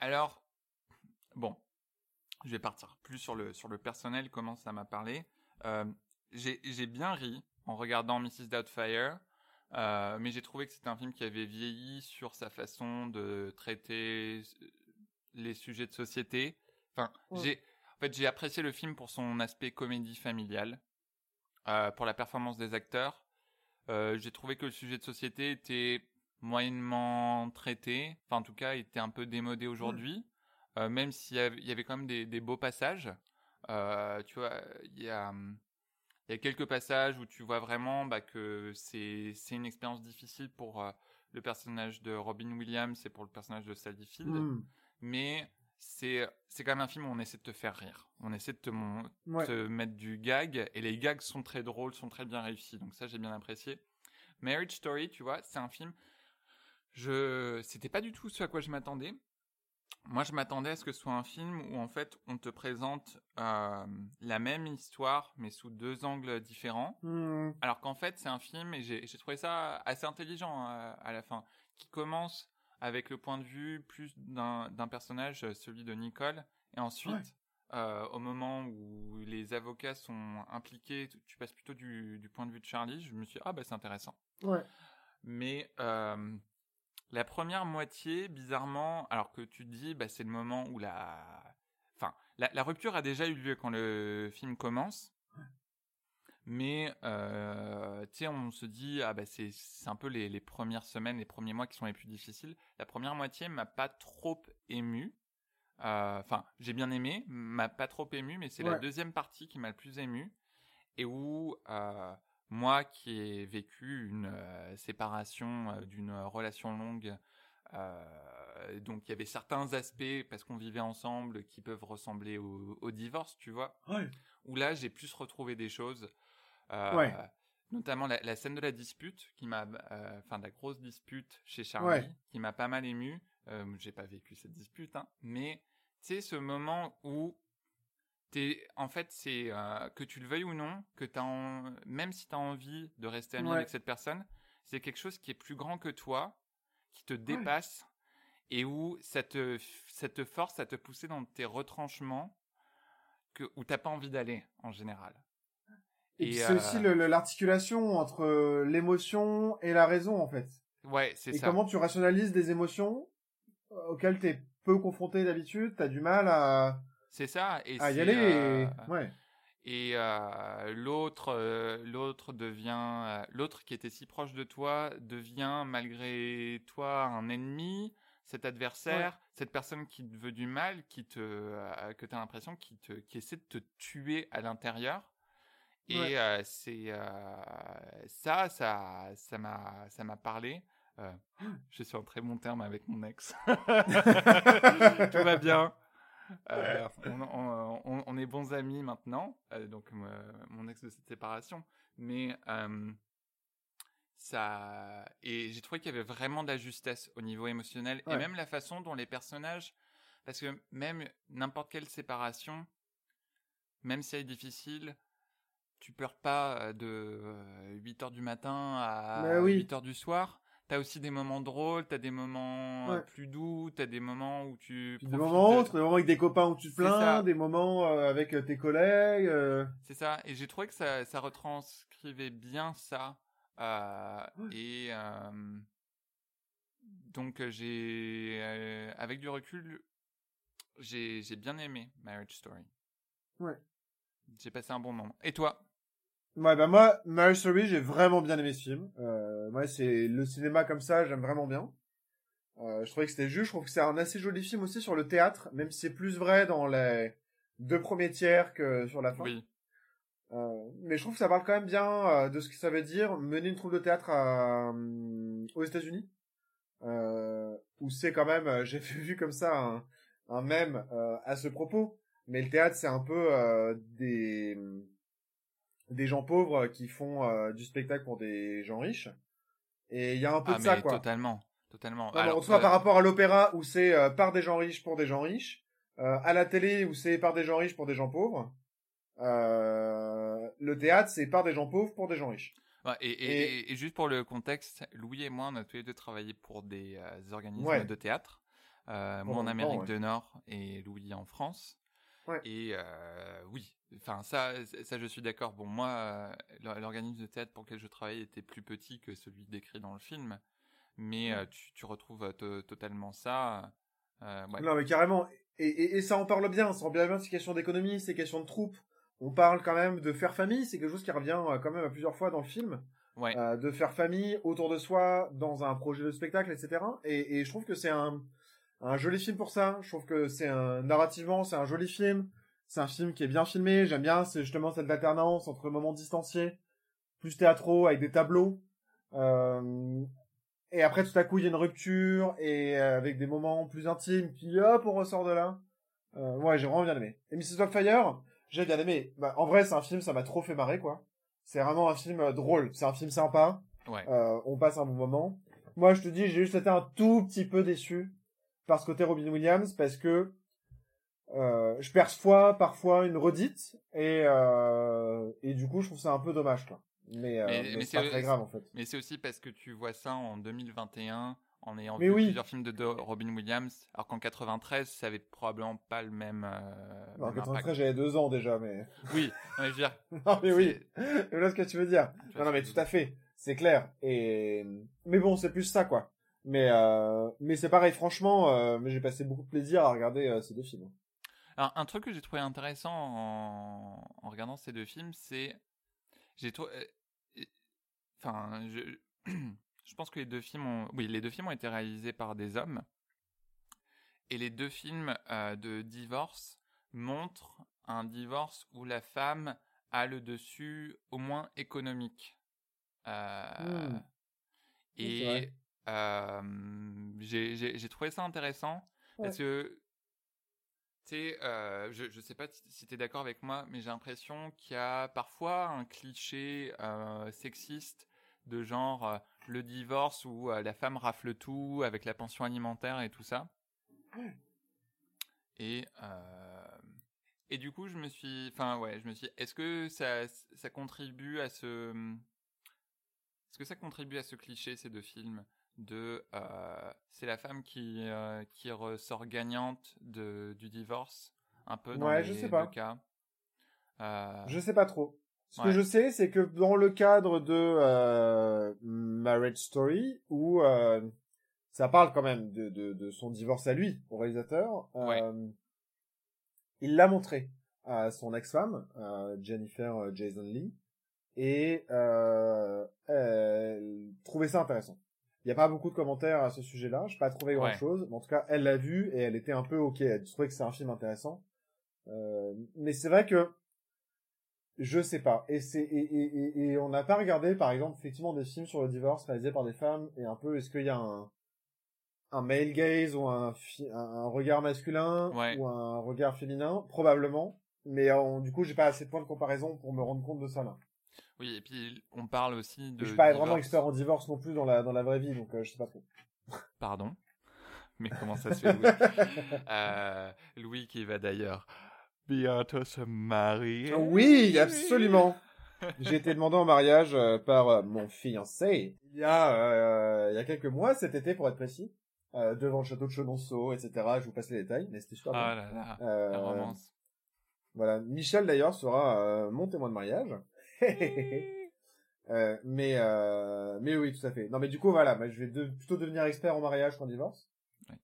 Speaker 3: Alors, bon, je vais partir plus sur le, sur le personnel, comment ça m'a parlé. Euh, j'ai bien ri en regardant Mrs. Doubtfire, euh, mais j'ai trouvé que c'était un film qui avait vieilli sur sa façon de traiter euh, les sujets de société. Enfin,
Speaker 2: Ouais.
Speaker 3: j'ai en fait j'ai apprécié le film pour son aspect comédie familiale, euh, pour la performance des acteurs. Euh, j'ai trouvé que le sujet de société était moyennement traité, enfin en tout cas était un peu démodé aujourd'hui, même s'il y y avait quand même des, des beaux passages. Tu vois, il y a, hum, il y a quelques passages où tu vois vraiment bah, que c'est c'est une expérience difficile pour euh, le personnage de Robin Williams et pour le personnage de Sally Field,
Speaker 2: Hmm.
Speaker 3: mais c'est c'est quand même un film où on essaie de te faire rire, on essaie de te, mon-
Speaker 2: Ouais.
Speaker 3: te mettre du gag et les gags sont très drôles, sont très bien réussis. Donc ça j'ai bien apprécié. Marriage Story, tu vois, c'est un film je c'était pas du tout ce à quoi je m'attendais. Moi, je m'attendais à ce que ce soit un film où en fait on te présente euh, la même histoire mais sous deux angles différents.
Speaker 2: Hmm.
Speaker 3: Alors qu'en fait, c'est un film, et j'ai trouvé ça assez intelligent euh, à la fin, qui commence avec le point de vue plus d'un personnage, celui de Nicole, et ensuite,
Speaker 2: Ouais.
Speaker 3: euh, au moment où les avocats sont impliqués, tu, tu passes plutôt du, du point de vue de Charlie, je me suis dit, ah bah c'est intéressant.
Speaker 2: Ouais.
Speaker 3: Mais euh, la première moitié, bizarrement, alors que tu te dis, bah, c'est le moment où la... Enfin, la, la rupture a déjà eu lieu quand le film commence. Mais, euh, tu sais, on se dit, ah bah c'est un peu les, les premières semaines, les premiers mois qui sont les plus difficiles. La première moitié m'a pas trop ému. Euh, Enfin, j'ai bien aimé, m'a pas trop ému, mais c'est la deuxième partie qui m'a le plus ému. Et où, euh, moi qui ai vécu une euh, séparation euh, d'une relation longue, euh, donc il y avait certains aspects, parce qu'on vivait ensemble, qui peuvent ressembler au, au divorce, tu vois,
Speaker 2: Ouais.
Speaker 3: où là j'ai plus retrouvé des choses.
Speaker 2: Ouais.
Speaker 3: Notamment la, la scène de la dispute, qui m'a, euh, enfin de la grosse dispute chez Charlie,
Speaker 2: Ouais.
Speaker 3: qui m'a pas mal ému. J'ai pas vécu cette dispute, hein, mais tu sais ce moment où t'es, en fait, c'est euh, que tu le veuilles ou non, que t'as, en- même si t'as envie de rester ami
Speaker 2: Ouais.
Speaker 3: avec cette personne, c'est quelque chose qui est plus grand que toi, qui te dépasse et où ça te, ça te force à te pousser dans tes retranchements que, où t'as pas envie d'aller en général.
Speaker 2: Et,
Speaker 3: Et,
Speaker 2: c'est
Speaker 3: euh,
Speaker 2: aussi l'articulation entre euh, l'émotion et la raison, en fait.
Speaker 3: Ouais, c'est
Speaker 2: Et
Speaker 3: ça.
Speaker 2: comment tu rationalises des émotions euh, auxquelles t'es peu confronté d'habitude, t'as du mal à,
Speaker 3: C'est ça. Et
Speaker 2: Ah, y aller
Speaker 3: euh.
Speaker 2: Ouais.
Speaker 3: Et euh, l'autre, euh, l'autre devient, l'autre qui était si proche de toi devient malgré toi un ennemi, cet adversaire, cette personne qui te veut du mal, qui te, que t'as l'impression qui te, qui essaie de te tuer à l'intérieur. Et
Speaker 2: Ouais.
Speaker 3: euh, c'est euh, ça, ça, ça m'a, ça m'a parlé. Euh, je suis en très bon terme avec mon ex. Tout va bien. Euh, on, on- on- on est bons amis maintenant, euh, donc euh, mon ex de cette séparation. Mais ça et j'ai trouvé qu'il y avait vraiment de la justesse au niveau émotionnel et même la façon dont les personnages, parce que même n'importe quelle séparation, même si elle est difficile, tu pleures pas de 8 heures du matin à
Speaker 2: Bah oui.
Speaker 3: 8 heures du soir. T'as aussi des moments drôles, t'as des moments euh,
Speaker 2: Ouais.
Speaker 3: plus doux, t'as des moments où tu
Speaker 2: des moments
Speaker 3: de-
Speaker 2: autres, des moments avec des copains où tu te plains, des moments euh, avec euh, tes collègues. euh,
Speaker 3: C'est ça, et j'ai trouvé que ça, ça retranscrivait bien ça. euh, et euh, donc j'ai, avec du recul, j'ai j'ai bien aimé Marriage Story.
Speaker 2: Ouais.
Speaker 3: J'ai passé un bon moment. Et toi?
Speaker 2: Ouais, bah moi, Marriage Story, j'ai vraiment bien aimé ce film. Euh, moi, c'est le cinéma comme ça, j'aime vraiment bien. Euh, je trouvais que c'était juste, je trouve que c'est un assez joli film aussi sur le théâtre, même si c'est plus vrai dans les deux premiers tiers que sur la fin.
Speaker 3: Oui,
Speaker 2: Euh, mais je trouve que ça parle quand même bien euh, de ce que ça veut dire mener une troupe de théâtre à, euh, aux États-Unis, euh, où c'est quand même, j'ai vu comme ça un, un mème euh, à ce propos. Mais le théâtre, c'est un peu euh, des des gens pauvres qui font euh, du spectacle pour des gens riches. Et il y a un peu
Speaker 3: ah
Speaker 2: de ça, quoi.
Speaker 3: totalement, totalement.
Speaker 2: Non,
Speaker 3: Alors,
Speaker 2: on soit
Speaker 3: euh,
Speaker 2: par rapport à l'opéra où c'est euh, par des gens riches pour des gens riches, euh, à la télé où c'est par des gens riches pour des gens pauvres, euh, le théâtre c'est par des gens pauvres pour des gens riches.
Speaker 3: ouais, et, et,
Speaker 2: et-
Speaker 3: et- et juste pour le contexte, Louis et moi, on a tous les deux travaillé pour des euh, organismes
Speaker 2: Ouais.
Speaker 3: de théâtre. Euh, moi en Amérique
Speaker 2: ouais.
Speaker 3: du Nord et Louis en France. Et euh, oui, enfin ça, ça je suis d'accord. Bon, moi, euh, l'or- l'organisme de théâtre pour lequel je travaillais était plus petit que celui décrit dans le film, mais euh, tu, tu retrouves euh, to- totalement ça. Euh, ouais.
Speaker 2: Non mais carrément. Et, et, et ça en parle bien, ça en parle bien, c'est question d'économie, c'est question de troupes. On parle quand même de faire famille, c'est quelque chose qui revient quand même à plusieurs fois dans le film.
Speaker 3: Ouais.
Speaker 2: Euh, de faire famille autour de soi dans un projet de spectacle, etc. Et, et je trouve que c'est un, un joli film pour ça. Je trouve que c'est un narrativement, c'est un joli film. C'est un film qui est bien filmé. J'aime bien, c'est justement cette alternance entre moments distanciés, plus théâtraux avec des tableaux. Euh, et après, tout à coup, il y a une rupture et euh, avec des moments plus intimes. Puis hop, on ressort de là. Euh, ouais, j'ai vraiment bien aimé. Et Mrs. Dogfire, j'ai bien aimé. Bah, en vrai, c'est un film, ça m'a trop fait marrer, quoi. C'est vraiment un film drôle. C'est un film sympa.
Speaker 3: Ouais.
Speaker 2: Euh, on passe un bon moment. Moi, je te dis, j'ai juste été un tout petit peu déçu par ce côté Robin Williams parce que euh, je perçois parfois une redite et euh, et du coup, je trouve ça un peu dommage, quoi. Mais, euh,
Speaker 3: Mais-
Speaker 2: mais
Speaker 3: mais
Speaker 2: c'est pas très grave en fait.
Speaker 3: Mais c'est aussi parce que tu vois ça en 2021 en ayant vu
Speaker 2: oui.
Speaker 3: plusieurs films de Do- Robin Williams, alors qu'en 93, ça avait probablement pas le même. euh,
Speaker 2: En
Speaker 3: même
Speaker 2: 93,
Speaker 3: impact.
Speaker 2: j'avais deux ans déjà, mais.
Speaker 3: Oui, non, mais je veux dire,
Speaker 2: non, mais oui. vois ce que tu veux dire.
Speaker 3: tu
Speaker 2: Non, non, mais tout à fait. C'est clair. Et, mais bon, c'est plus ça, quoi. Mais, euh, mais c'est pareil, franchement, euh, mais j'ai passé beaucoup de plaisir à regarder ces deux films.
Speaker 3: Alors, un truc que j'ai trouvé intéressant en, en regardant ces deux films, c'est. J'ai trouvé. euh, Enfin, je, je pense que les deux films ont. Oui, les deux films ont été réalisés par des hommes. Et les deux films euh, de divorce montrent un divorce où la femme a le dessus, au moins économique. Euh.
Speaker 2: Oui, c'est
Speaker 3: et euh, j'ai trouvé ça intéressant parce que euh, je, je sais pas si- si tu es d'accord avec moi, mais j'ai l'impression qu'il y a parfois un cliché euh, sexiste de genre euh, le divorce où euh, la femme rafle tout avec la pension alimentaire et tout ça. Et et du coup, je me suis, enfin ouais, je me suis, est-ce que ça ça contribue à ce, est-ce que ça contribue à ce cliché ces deux films? De euh, c'est la femme qui euh, qui ressort gagnante de du divorce un peu dans
Speaker 2: Ouais,
Speaker 3: les
Speaker 2: je sais pas.
Speaker 3: deux cas. Euh,
Speaker 2: Je sais pas trop. Ce que je sais, c'est que dans le cadre de Marriage Story, où ça parle quand même de, de, de son divorce à lui, au réalisateur,
Speaker 3: Ouais.
Speaker 2: il l'a montré à son ex-femme, Jennifer Jason Lee, et euh, elle trouvait ça intéressant. Il n'y a pas beaucoup de commentaires à ce sujet-là, je n'ai pas trouvé grand-chose, mais en tout cas, elle l'a vu et elle était un peu ok, elle trouvait que c'est un film intéressant. Euh, mais c'est vrai que je sais pas. Et c'est et, et, et, on n'a pas regardé, par exemple, effectivement, des films sur le divorce réalisés par des femmes et un peu, est-ce qu'il y a un un male gaze ou un, un regard masculin ou un regard féminin? Probablement. Mais euh, du coup, j'ai pas assez de points de comparaison pour me rendre compte de ça là.
Speaker 3: Oui, et puis on parle aussi de. Je
Speaker 2: suis pas vraiment expert en divorce non plus dans la dans la vraie vie, donc euh, je sais pas trop.
Speaker 3: Pardon. Mais comment ça se fait, Louis? Euh, Louis qui va d'ailleurs bientôt se marier.
Speaker 2: Oui, absolument. J'ai été demandé en mariage euh, par euh, mon fiancé il y a euh, il y a quelques mois, cet été pour être précis, devant le château de Chenonceau, etc. Je vous passe les détails, mais c'était super.
Speaker 3: Ah là là, la romance.
Speaker 2: Voilà, Michel d'ailleurs sera mon témoin de mariage. mais mais oui, tout à fait. Non, mais du coup voilà, je vais plutôt devenir expert en mariage qu'en divorce.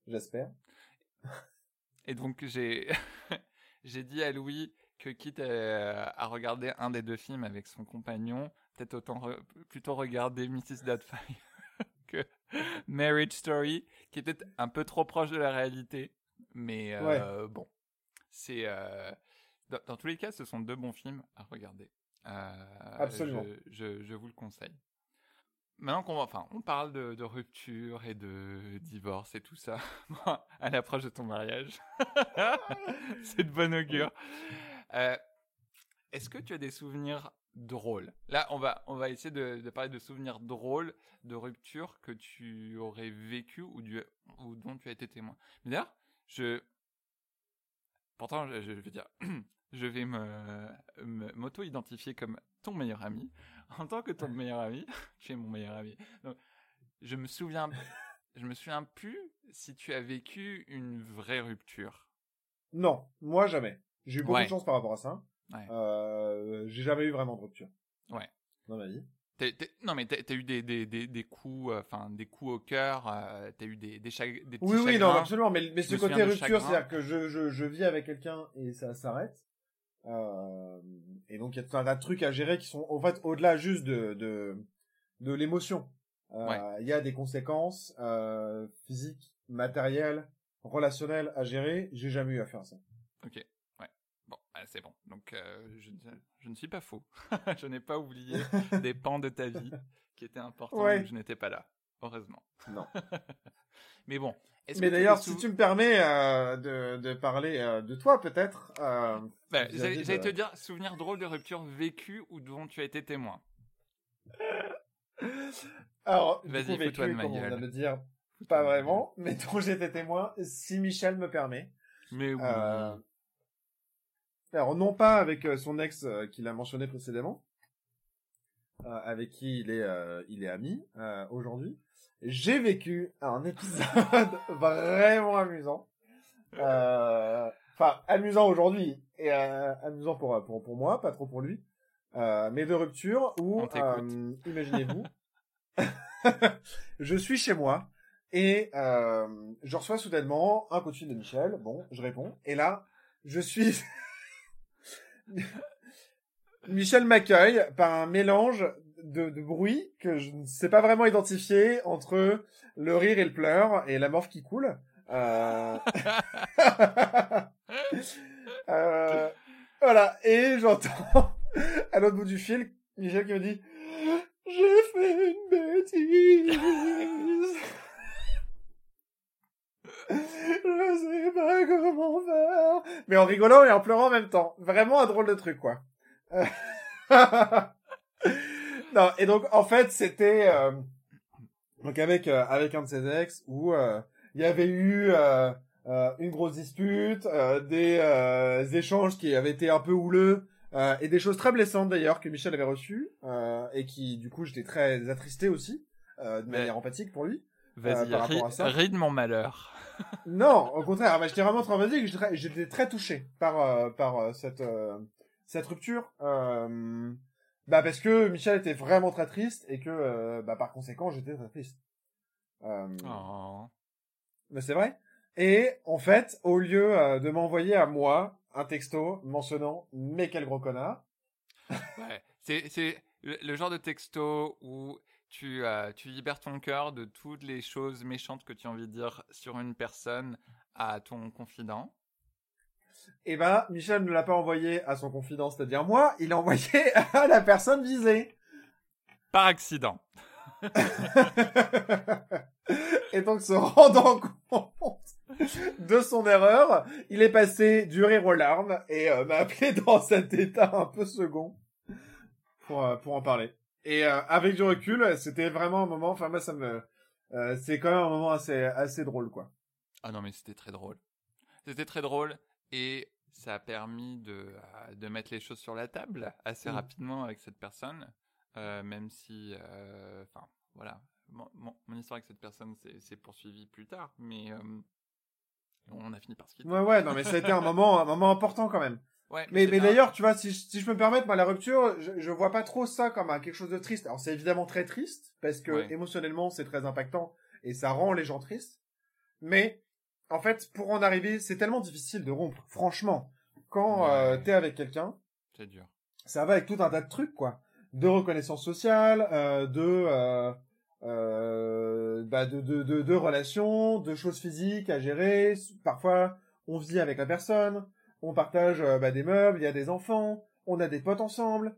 Speaker 2: J'espère.
Speaker 3: Et donc j'ai j'ai dit à Louis que quitte à, regarder un des deux films avec son compagnon, peut-être autant plutôt regarder Mrs. Doubtfire que Marriage Story, qui était un peu trop proche de la réalité. Mais euh, bon, c'est euh, dans, tous les cas, ce sont deux bons films à regarder. Euh,
Speaker 2: Absolument.
Speaker 3: Je, je, vous le conseille. Maintenant qu'on enfin, on parle de, de, rupture et de divorce et tout ça, à l'approche de ton mariage, c'est de bon augure. Euh, Est-ce que tu as des souvenirs drôles? Là, on va, on va essayer de, de, parler de souvenirs drôles de rupture que tu aurais vécu ou, du, ou dont tu as été témoin. D'ailleurs, je, pourtant, je, je vais dire, je vais me m'auto-identifier comme ton meilleur ami. En tant que ton meilleur ami, tu es mon meilleur ami. Donc, je me souviens, je me souviens plus si tu as vécu une vraie rupture.
Speaker 2: Non, moi jamais. J'ai eu beaucoup de chance par rapport à ça. Ouais. Euh, j'ai jamais eu vraiment de rupture.
Speaker 3: Ouais.
Speaker 2: Dans ma vie.
Speaker 3: non mais t'as as eu des, des, des, des coups, euh, enfin des coups au cœur, euh, t'as eu des des, des petits
Speaker 2: Oui oui non absolument, mais, mais ce côté rupture, c'est-à-dire que je, je, je vis avec quelqu'un et ça s'arrête. Euh, et donc il y a tout un tas de trucs à gérer qui sont en fait au-delà juste de de, de l'émotion. Euh, il y a des conséquences euh, physiques, matérielles, relationnelles à gérer. J'ai jamais eu à faire ça.
Speaker 3: Ok, ouais. Bon, bah, c'est bon. Donc je, je, ne suis pas faux. je n'ai pas oublié des pans de ta vie qui étaient importants. Ouais. je n'étais pas là, heureusement.
Speaker 2: Non.
Speaker 3: Mais bon,
Speaker 2: mais d'ailleurs, si tu me permets euh, de, de, parler euh, de toi, peut-être. Euh,
Speaker 3: bah, J'allais te dire, souvenir drôle de rupture vécue ou dont tu as été témoin.
Speaker 2: Alors, vas-y, fous-toi de ma gueule. On va me dire, pas vraiment, mais dont été témoin, si Michel me permet.
Speaker 3: Mais oui.
Speaker 2: Euh, alors, non pas avec son ex qu'il a mentionné précédemment, avec qui il est, il est ami aujourd'hui, j'ai vécu un épisode vraiment amusant. Euh, enfin, amusant aujourd'hui et euh, amusant pour, pour, pour moi, pas trop pour lui. Euh, mais de rupture où, euh, imaginez-vous, je suis chez moi et euh, je reçois soudainement un coup de fil de Michel. Bon, je réponds. Et là, je suis... Michel m'accueille par un mélange de, de, bruit que je ne sais pas vraiment identifier entre le rire et le pleur et la morve qui coule. Euh... euh... Voilà, et j'entends à l'autre bout du fil Michel qui me dit j'ai fait une bêtise. je sais pas comment faire. Mais en rigolant et en pleurant en même temps. Vraiment un drôle de truc, quoi. non, et donc en fait c'était euh, donc avec euh, avec un de ses ex où euh, il y avait eu une grosse dispute, des échanges qui avaient été un peu houleux et des choses très blessantes d'ailleurs que Michel avait reçues et qui du coup j'étais très attristé aussi de manière empathique pour lui.
Speaker 3: Vas-y, ris de mon malheur.
Speaker 2: non, au contraire, bah, j'étais vraiment traumatisé, j'étais très touché par par cette cette rupture. Euh, bah parce que Michel était vraiment très triste et que euh, bah par conséquent j'étais très triste. Euh,
Speaker 3: oh.
Speaker 2: Mais c'est vrai. Et en fait, au lieu euh, de m'envoyer à moi un texto mentionnant mais quel gros connard.
Speaker 3: ouais, c'est c'est le, genre de texto où tu euh, tu libères ton cœur de toutes les choses méchantes que tu as envie de dire sur une personne à ton confident.
Speaker 2: Eh ben, Michel ne l'a pas envoyé à son confident, c'est-à-dire moi, il l'a envoyé à la personne visée.
Speaker 3: Par accident.
Speaker 2: Et donc, se rendant compte de son erreur, il est passé du rire aux larmes et euh, m'a appelé dans cet état un peu second pour, euh, pour en parler. Et euh, avec du recul, c'était vraiment un moment, enfin moi ça me... c'est quand même un moment assez, assez drôle, quoi.
Speaker 3: Ah non, mais c'était très drôle. C'était très drôle et ça a permis de, de mettre les choses sur la table assez mm. rapidement avec cette personne, même si... Enfin, voilà. Mon, mon, histoire avec cette personne s'est poursuivie plus tard, mais on a fini par se quitter.
Speaker 2: Ouais, ouais, non, mais ça a été un moment, un moment important quand même. Ouais, mais, mais, d'ailleurs, tu vois, si, si je peux me permettre, moi, la rupture, je, je vois pas trop ça comme quelque chose de triste. Alors, c'est évidemment très triste, parce que émotionnellement, c'est très impactant, et ça rend les gens tristes. Mais, en fait, pour en arriver, c'est tellement difficile de rompre. Franchement, quand euh, t'es avec quelqu'un,
Speaker 3: c'est dur.
Speaker 2: Ça va avec tout un tas de trucs, quoi. De reconnaissance sociale, euh, de... Euh, bah de, de, de, de, relations, de choses physiques à gérer. Parfois, on vit avec la personne, on partage bah, des meubles, il y a des enfants, on a des potes ensemble,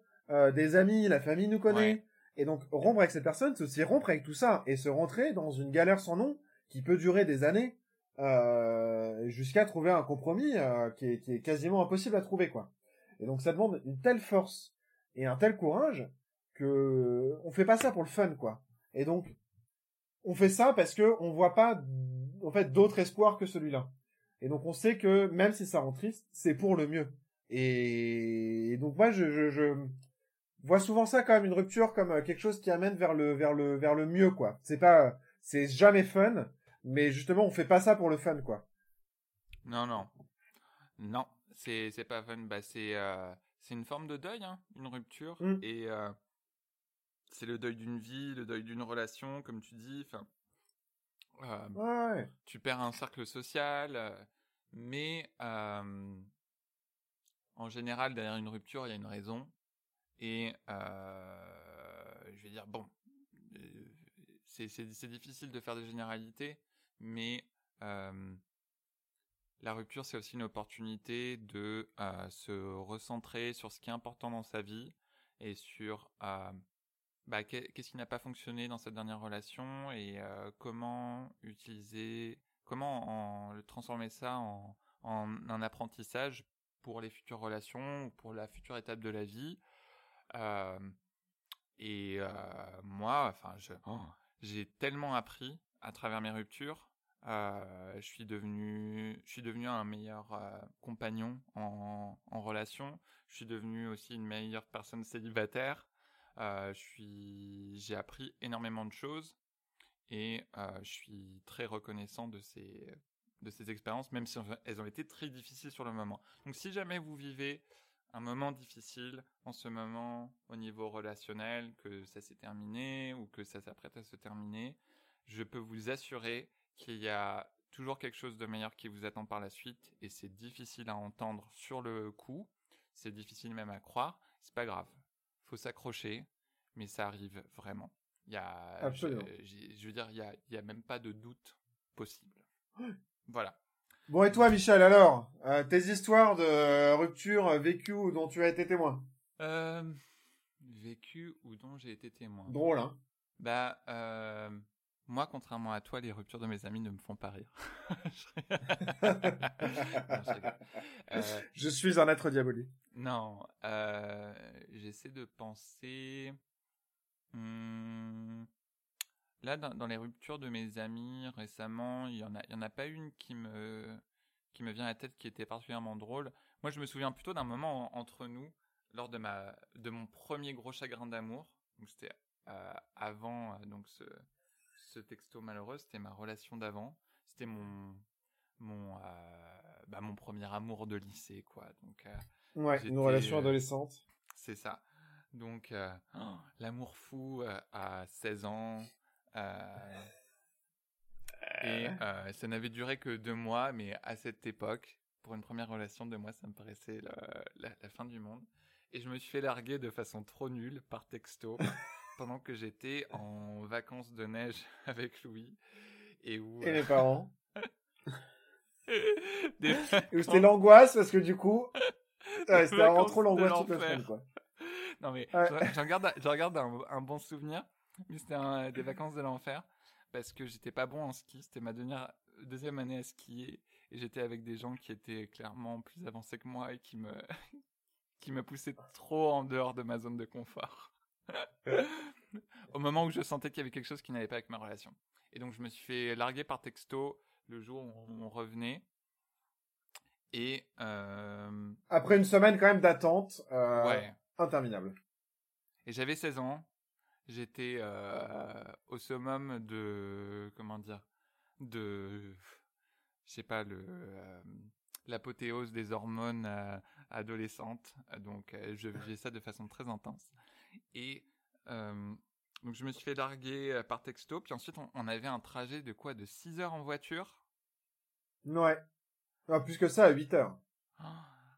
Speaker 2: des amis, la famille nous connaît. Et donc, rompre avec cette personne, c'est aussi rompre avec tout ça et se rentrer dans une galère sans nom qui peut durer des années euh, jusqu'à trouver un compromis euh, qui, est, quasiment impossible à trouver, quoi. Et donc, ça demande une telle force et un tel courage que on fait pas ça pour le fun, quoi. Et donc, on fait ça parce que on voit pas, en fait, d'autres espoirs que celui-là. Et donc, on sait que même si ça rend triste, c'est pour le mieux. Et, donc, moi, je, je, vois souvent ça comme une rupture, comme euh, quelque chose qui amène vers le, vers le, vers le mieux, quoi. C'est pas, c'est jamais fun, mais justement, on fait pas ça pour le fun, quoi.
Speaker 3: Non, non. Non, c'est, c'est pas fun. Bah, c'est, euh, c'est une forme de deuil, hein, une rupture. Mmh. Et, euh, c'est le deuil d'une vie, le deuil d'une relation, comme tu dis. Enfin,
Speaker 2: euh,
Speaker 3: tu perds un cercle social, mais en général, derrière une rupture, il y a une raison. Et je vais dire, bon, c'est difficile de faire des généralités, mais la rupture, c'est aussi une opportunité de se recentrer sur ce qui est important dans sa vie et sur bah, qu'est-ce qui n'a pas fonctionné dans cette dernière relation et euh, comment utiliser, comment en, transformer ça en, un apprentissage pour les futures relations ou pour la future étape de la vie. Euh, et euh, moi, enfin, oh, j'ai tellement appris à travers mes ruptures. Je suis devenu, je suis devenu un meilleur compagnon en, relation. Je suis devenu aussi une meilleure personne célibataire. Euh, j'ai appris énormément de choses et euh, je suis très reconnaissant de ces de ces expériences, même si elles ont été très difficiles sur le moment. Donc, si jamais vous vivez un moment difficile en ce moment au niveau relationnel, que ça s'est terminé ou que ça s'apprête à se terminer, je peux vous assurer qu'il y a toujours quelque chose de meilleur qui vous attend par la suite et c'est difficile à entendre sur le coup, c'est difficile même à croire, c'est pas grave faut s'accrocher, mais ça arrive vraiment. Il y a,
Speaker 2: Absolument.
Speaker 3: Je, veux dire, il y a, il y a même pas de doute possible. voilà.
Speaker 2: Bon, et toi, Michel, alors euh, Tes histoires de rupture vécues ou dont tu as été témoin?
Speaker 3: Euh, Vécues ou dont j'ai été témoin?
Speaker 2: Drôle, hein
Speaker 3: Bah, euh, moi, contrairement à toi, les ruptures de mes amis ne me font pas rire.
Speaker 2: Euh, je, suis un être diabolique.
Speaker 3: Non, euh, j'essaie de penser. Hmm, là, dans, les ruptures de mes amis récemment, il y en a, il y en a pas une qui me qui me vient à la tête qui était particulièrement drôle. Moi, je me souviens plutôt d'un moment entre nous lors de ma de mon premier gros chagrin d'amour. C'était euh, avant donc ce ce texto malheureux, c'était ma relation d'avant. C'était mon mon euh, bah, mon premier amour de lycée quoi. Donc euh,
Speaker 2: ouais, une relation euh, adolescente.
Speaker 3: C'est ça. Donc oh, l'amour fou à 16 ans. et ça n'avait duré que deux mois, mais à cette époque, pour une première relation de moi, ça me paraissait la, la, fin du monde. Et je me suis fait larguer de façon trop nulle par texto pendant que j'étais en vacances de neige avec Louis. Et où...
Speaker 2: Et les parents C'était l'angoisse parce que du coup, c'était vraiment trop l'angoisse toute la semaine, quoi.
Speaker 3: Non mais j'en garde, je regarde un, un, bon souvenir, mais c'était des vacances de l'enfer parce que j'étais pas bon en ski. C'était ma dernière, deuxième année à skier et j'étais avec des gens qui étaient clairement plus avancés que moi et qui me qui me poussaient trop en dehors de ma zone de confort. Au moment où je sentais qu'il y avait quelque chose qui n'allait pas avec ma relation. Et donc je me suis fait larguer par texto le jour où on revenait. Et euh...
Speaker 2: après une semaine quand même d'attente euh, ouais. interminable.
Speaker 3: Et j'avais 16 ans. J'étais euh, au summum de comment dire de je sais pas le l'apothéose des hormones adolescentes. Donc je vivais ça de façon très intense. Et donc je me suis fait larguer par texto, puis ensuite on, avait un trajet de quoi? De 6 heures en voiture?
Speaker 2: Ouais. Ah, plus que ça, à 8 heures.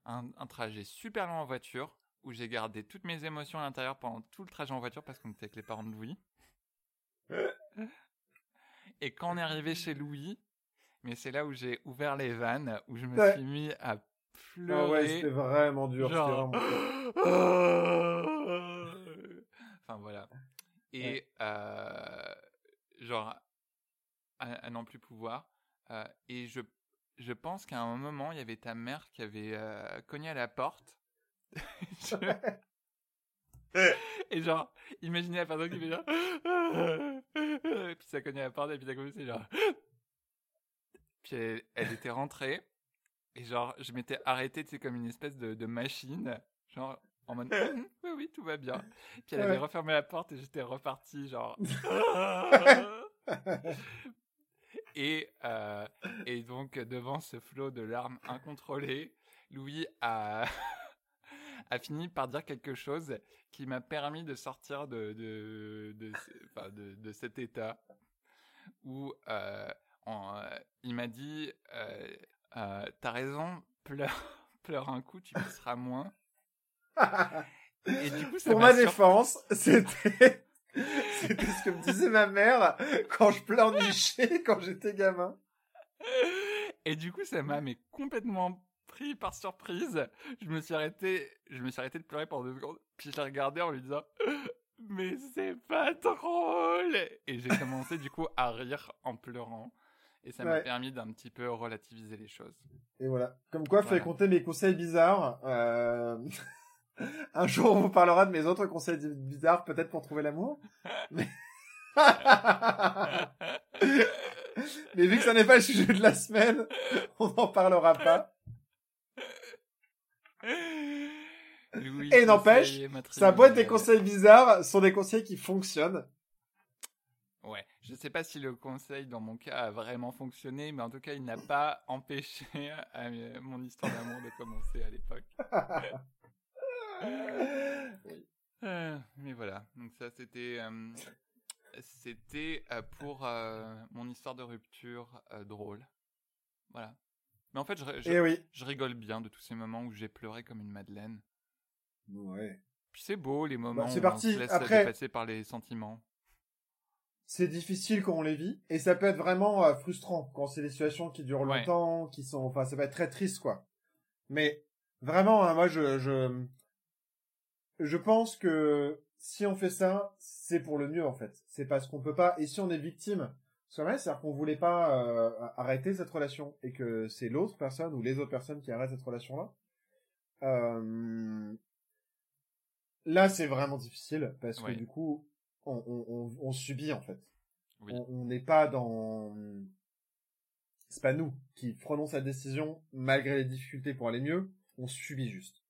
Speaker 3: Un, un trajet super long en voiture, où j'ai gardé toutes mes émotions à l'intérieur pendant tout le trajet en voiture, parce qu'on était avec les parents de Louis. Et quand on est arrivé chez Louis, mais c'est là où j'ai ouvert les vannes, où je me suis mis à pleurer. Ah ouais,
Speaker 2: c'était vraiment dur.
Speaker 3: Genre... Vraiment... enfin voilà. Et euh, genre, à, n'en plus pouvoir. Euh, et je, je pense qu'à un moment, il y avait ta mère qui avait euh, cogné à la porte. et genre, imaginez la personne qui fait genre. et puis ça cognait à la porte, et puis ça commencé genre. Puis elle, était rentrée. Et genre, je m'étais arrêté, tu sais, comme une espèce de, de machine. Genre, en mode oui oui tout va bien. Puis elle avait refermé la porte et j'étais reparti genre. Et euh, et donc devant ce flot de larmes incontrôlées Louis a a fini par dire quelque chose qui m'a permis de sortir de de de, enfin, de, de cet état où euh, euh, il m'a dit t'as raison pleure pleure un coup tu seras moins
Speaker 2: et du coup, ça Pour ma défense, c'était c'était ce que me disait ma mère quand je pleurnichais quand j'étais gamin.
Speaker 3: Et du coup, ça m'a mais complètement pris par surprise. Je me suis arrêté, je me suis arrêté de pleurer pendant deux secondes, puis je l'ai regardé en lui disant "Mais c'est pas drôle." Et j'ai commencé du coup à rire en pleurant. Et ça m'a permis d'un petit peu relativiser les choses.
Speaker 2: Et voilà. Comme quoi, il fallait compter mes conseils bizarres. Euh... Un jour, on vous parlera de mes autres conseils bizarres, peut-être pour trouver l'amour. Mais... Mais vu que ça n'est pas le sujet de la semaine, on n'en parlera pas. Et n'empêche, sa boîte des conseils bizarres sont des conseils qui fonctionnent.
Speaker 3: Ouais, je sais pas si le conseil dans mon cas a vraiment fonctionné, mais en tout cas, il n'a pas empêché euh, mon histoire d'amour de commencer à l'époque. Euh, mais voilà, donc ça c'était euh, c'était euh, pour mon histoire de rupture drôle. Voilà. Mais en fait, je, je,
Speaker 2: eh
Speaker 3: je, rigole bien de tous ces moments où j'ai pleuré comme une madeleine.
Speaker 2: Ouais.
Speaker 3: Puis c'est beau les moments
Speaker 2: bah,
Speaker 3: où
Speaker 2: parti.
Speaker 3: on se laisse
Speaker 2: Après...
Speaker 3: dépasser par les sentiments.
Speaker 2: C'est difficile quand on les vit et ça peut être vraiment frustrant quand c'est des situations qui durent longtemps, qui sont, enfin, ça peut être très triste quoi. Mais vraiment, hein, moi je, je je pense que si on fait ça, c'est pour le mieux en fait. C'est parce qu'on peut pas. Et si on est victime, vrai, c'est-à-dire qu'on voulait pas euh, arrêter cette relation et que c'est l'autre personne ou les autres personnes qui arrêtent cette relation-là. Euh... Là, c'est vraiment difficile parce que du coup, on, on, on, subit en fait. On n'est pas dans. C'est pas nous qui prenons cette décision malgré les difficultés pour aller mieux. On subit juste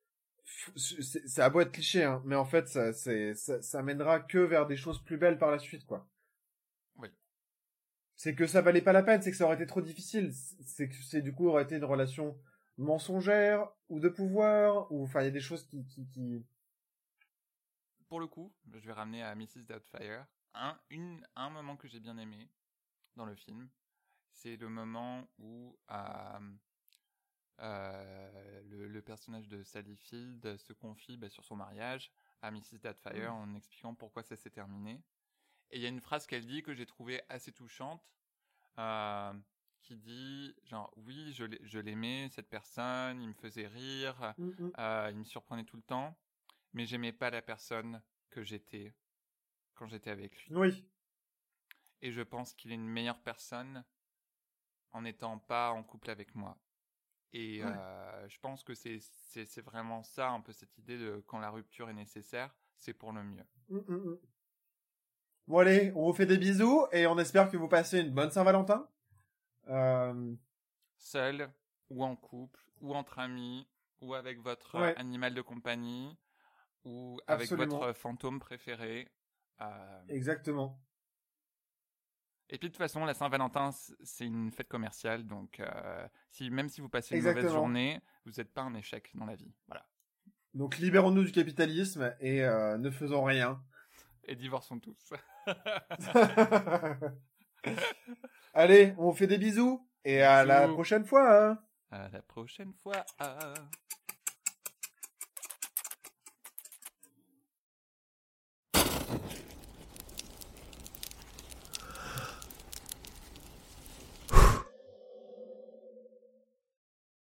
Speaker 2: c'est à beau être cliché, hein, mais en fait, ça, c'est, ça, ça mènera que vers des choses plus belles par la suite, quoi.
Speaker 3: Oui.
Speaker 2: C'est que ça valait pas la peine, c'est que ça aurait été trop difficile. C'est que c'est du coup aurait été une relation mensongère ou de pouvoir ou enfin il y a des choses qui, qui, qui...
Speaker 3: Pour le coup, je vais ramener à Mrs. Doubtfire un une un moment que j'ai bien aimé dans le film, c'est le moment où euh, le, le personnage de Sally Field se confie bah, sur son mariage à Mrs. Doubtfire en expliquant pourquoi ça s'est terminé. Et il y a une phrase qu'elle dit que j'ai trouvée assez touchante, euh, qui dit genre oui je l'ai- je l'aimais cette personne, il me faisait rire,
Speaker 2: Mm, mm.
Speaker 3: euh, il me surprenait tout le temps, mais j'aimais pas la personne que j'étais quand j'étais avec lui.
Speaker 2: Oui.
Speaker 3: Et je pense qu'il est une meilleure personne en n'étant pas en couple avec moi. Et
Speaker 2: Ouais.
Speaker 3: euh, je pense que c'est c'est c'est vraiment ça un peu cette idée de quand la rupture est nécessaire, c'est pour le mieux.
Speaker 2: Mm, mm, mm. Bon allez, on vous fait des bisous et on espère que vous passez une bonne Saint-Valentin. Euh,
Speaker 3: Seul ou en couple ou entre amis ou avec votre
Speaker 2: Ouais.
Speaker 3: animal de compagnie ou avec votre fantôme préféré. Euh,
Speaker 2: exactement.
Speaker 3: Et puis de toute façon, la Saint-Valentin, c'est une fête commerciale, donc euh, si même si vous passez une mauvaise journée, vous n'êtes pas un échec dans la vie. Voilà.
Speaker 2: Donc libérons-nous du capitalisme et euh, ne faisons rien.
Speaker 3: Et divorçons tous.
Speaker 2: allez, on vous fait des bisous et à la prochaine fois. hein.
Speaker 3: À la prochaine fois.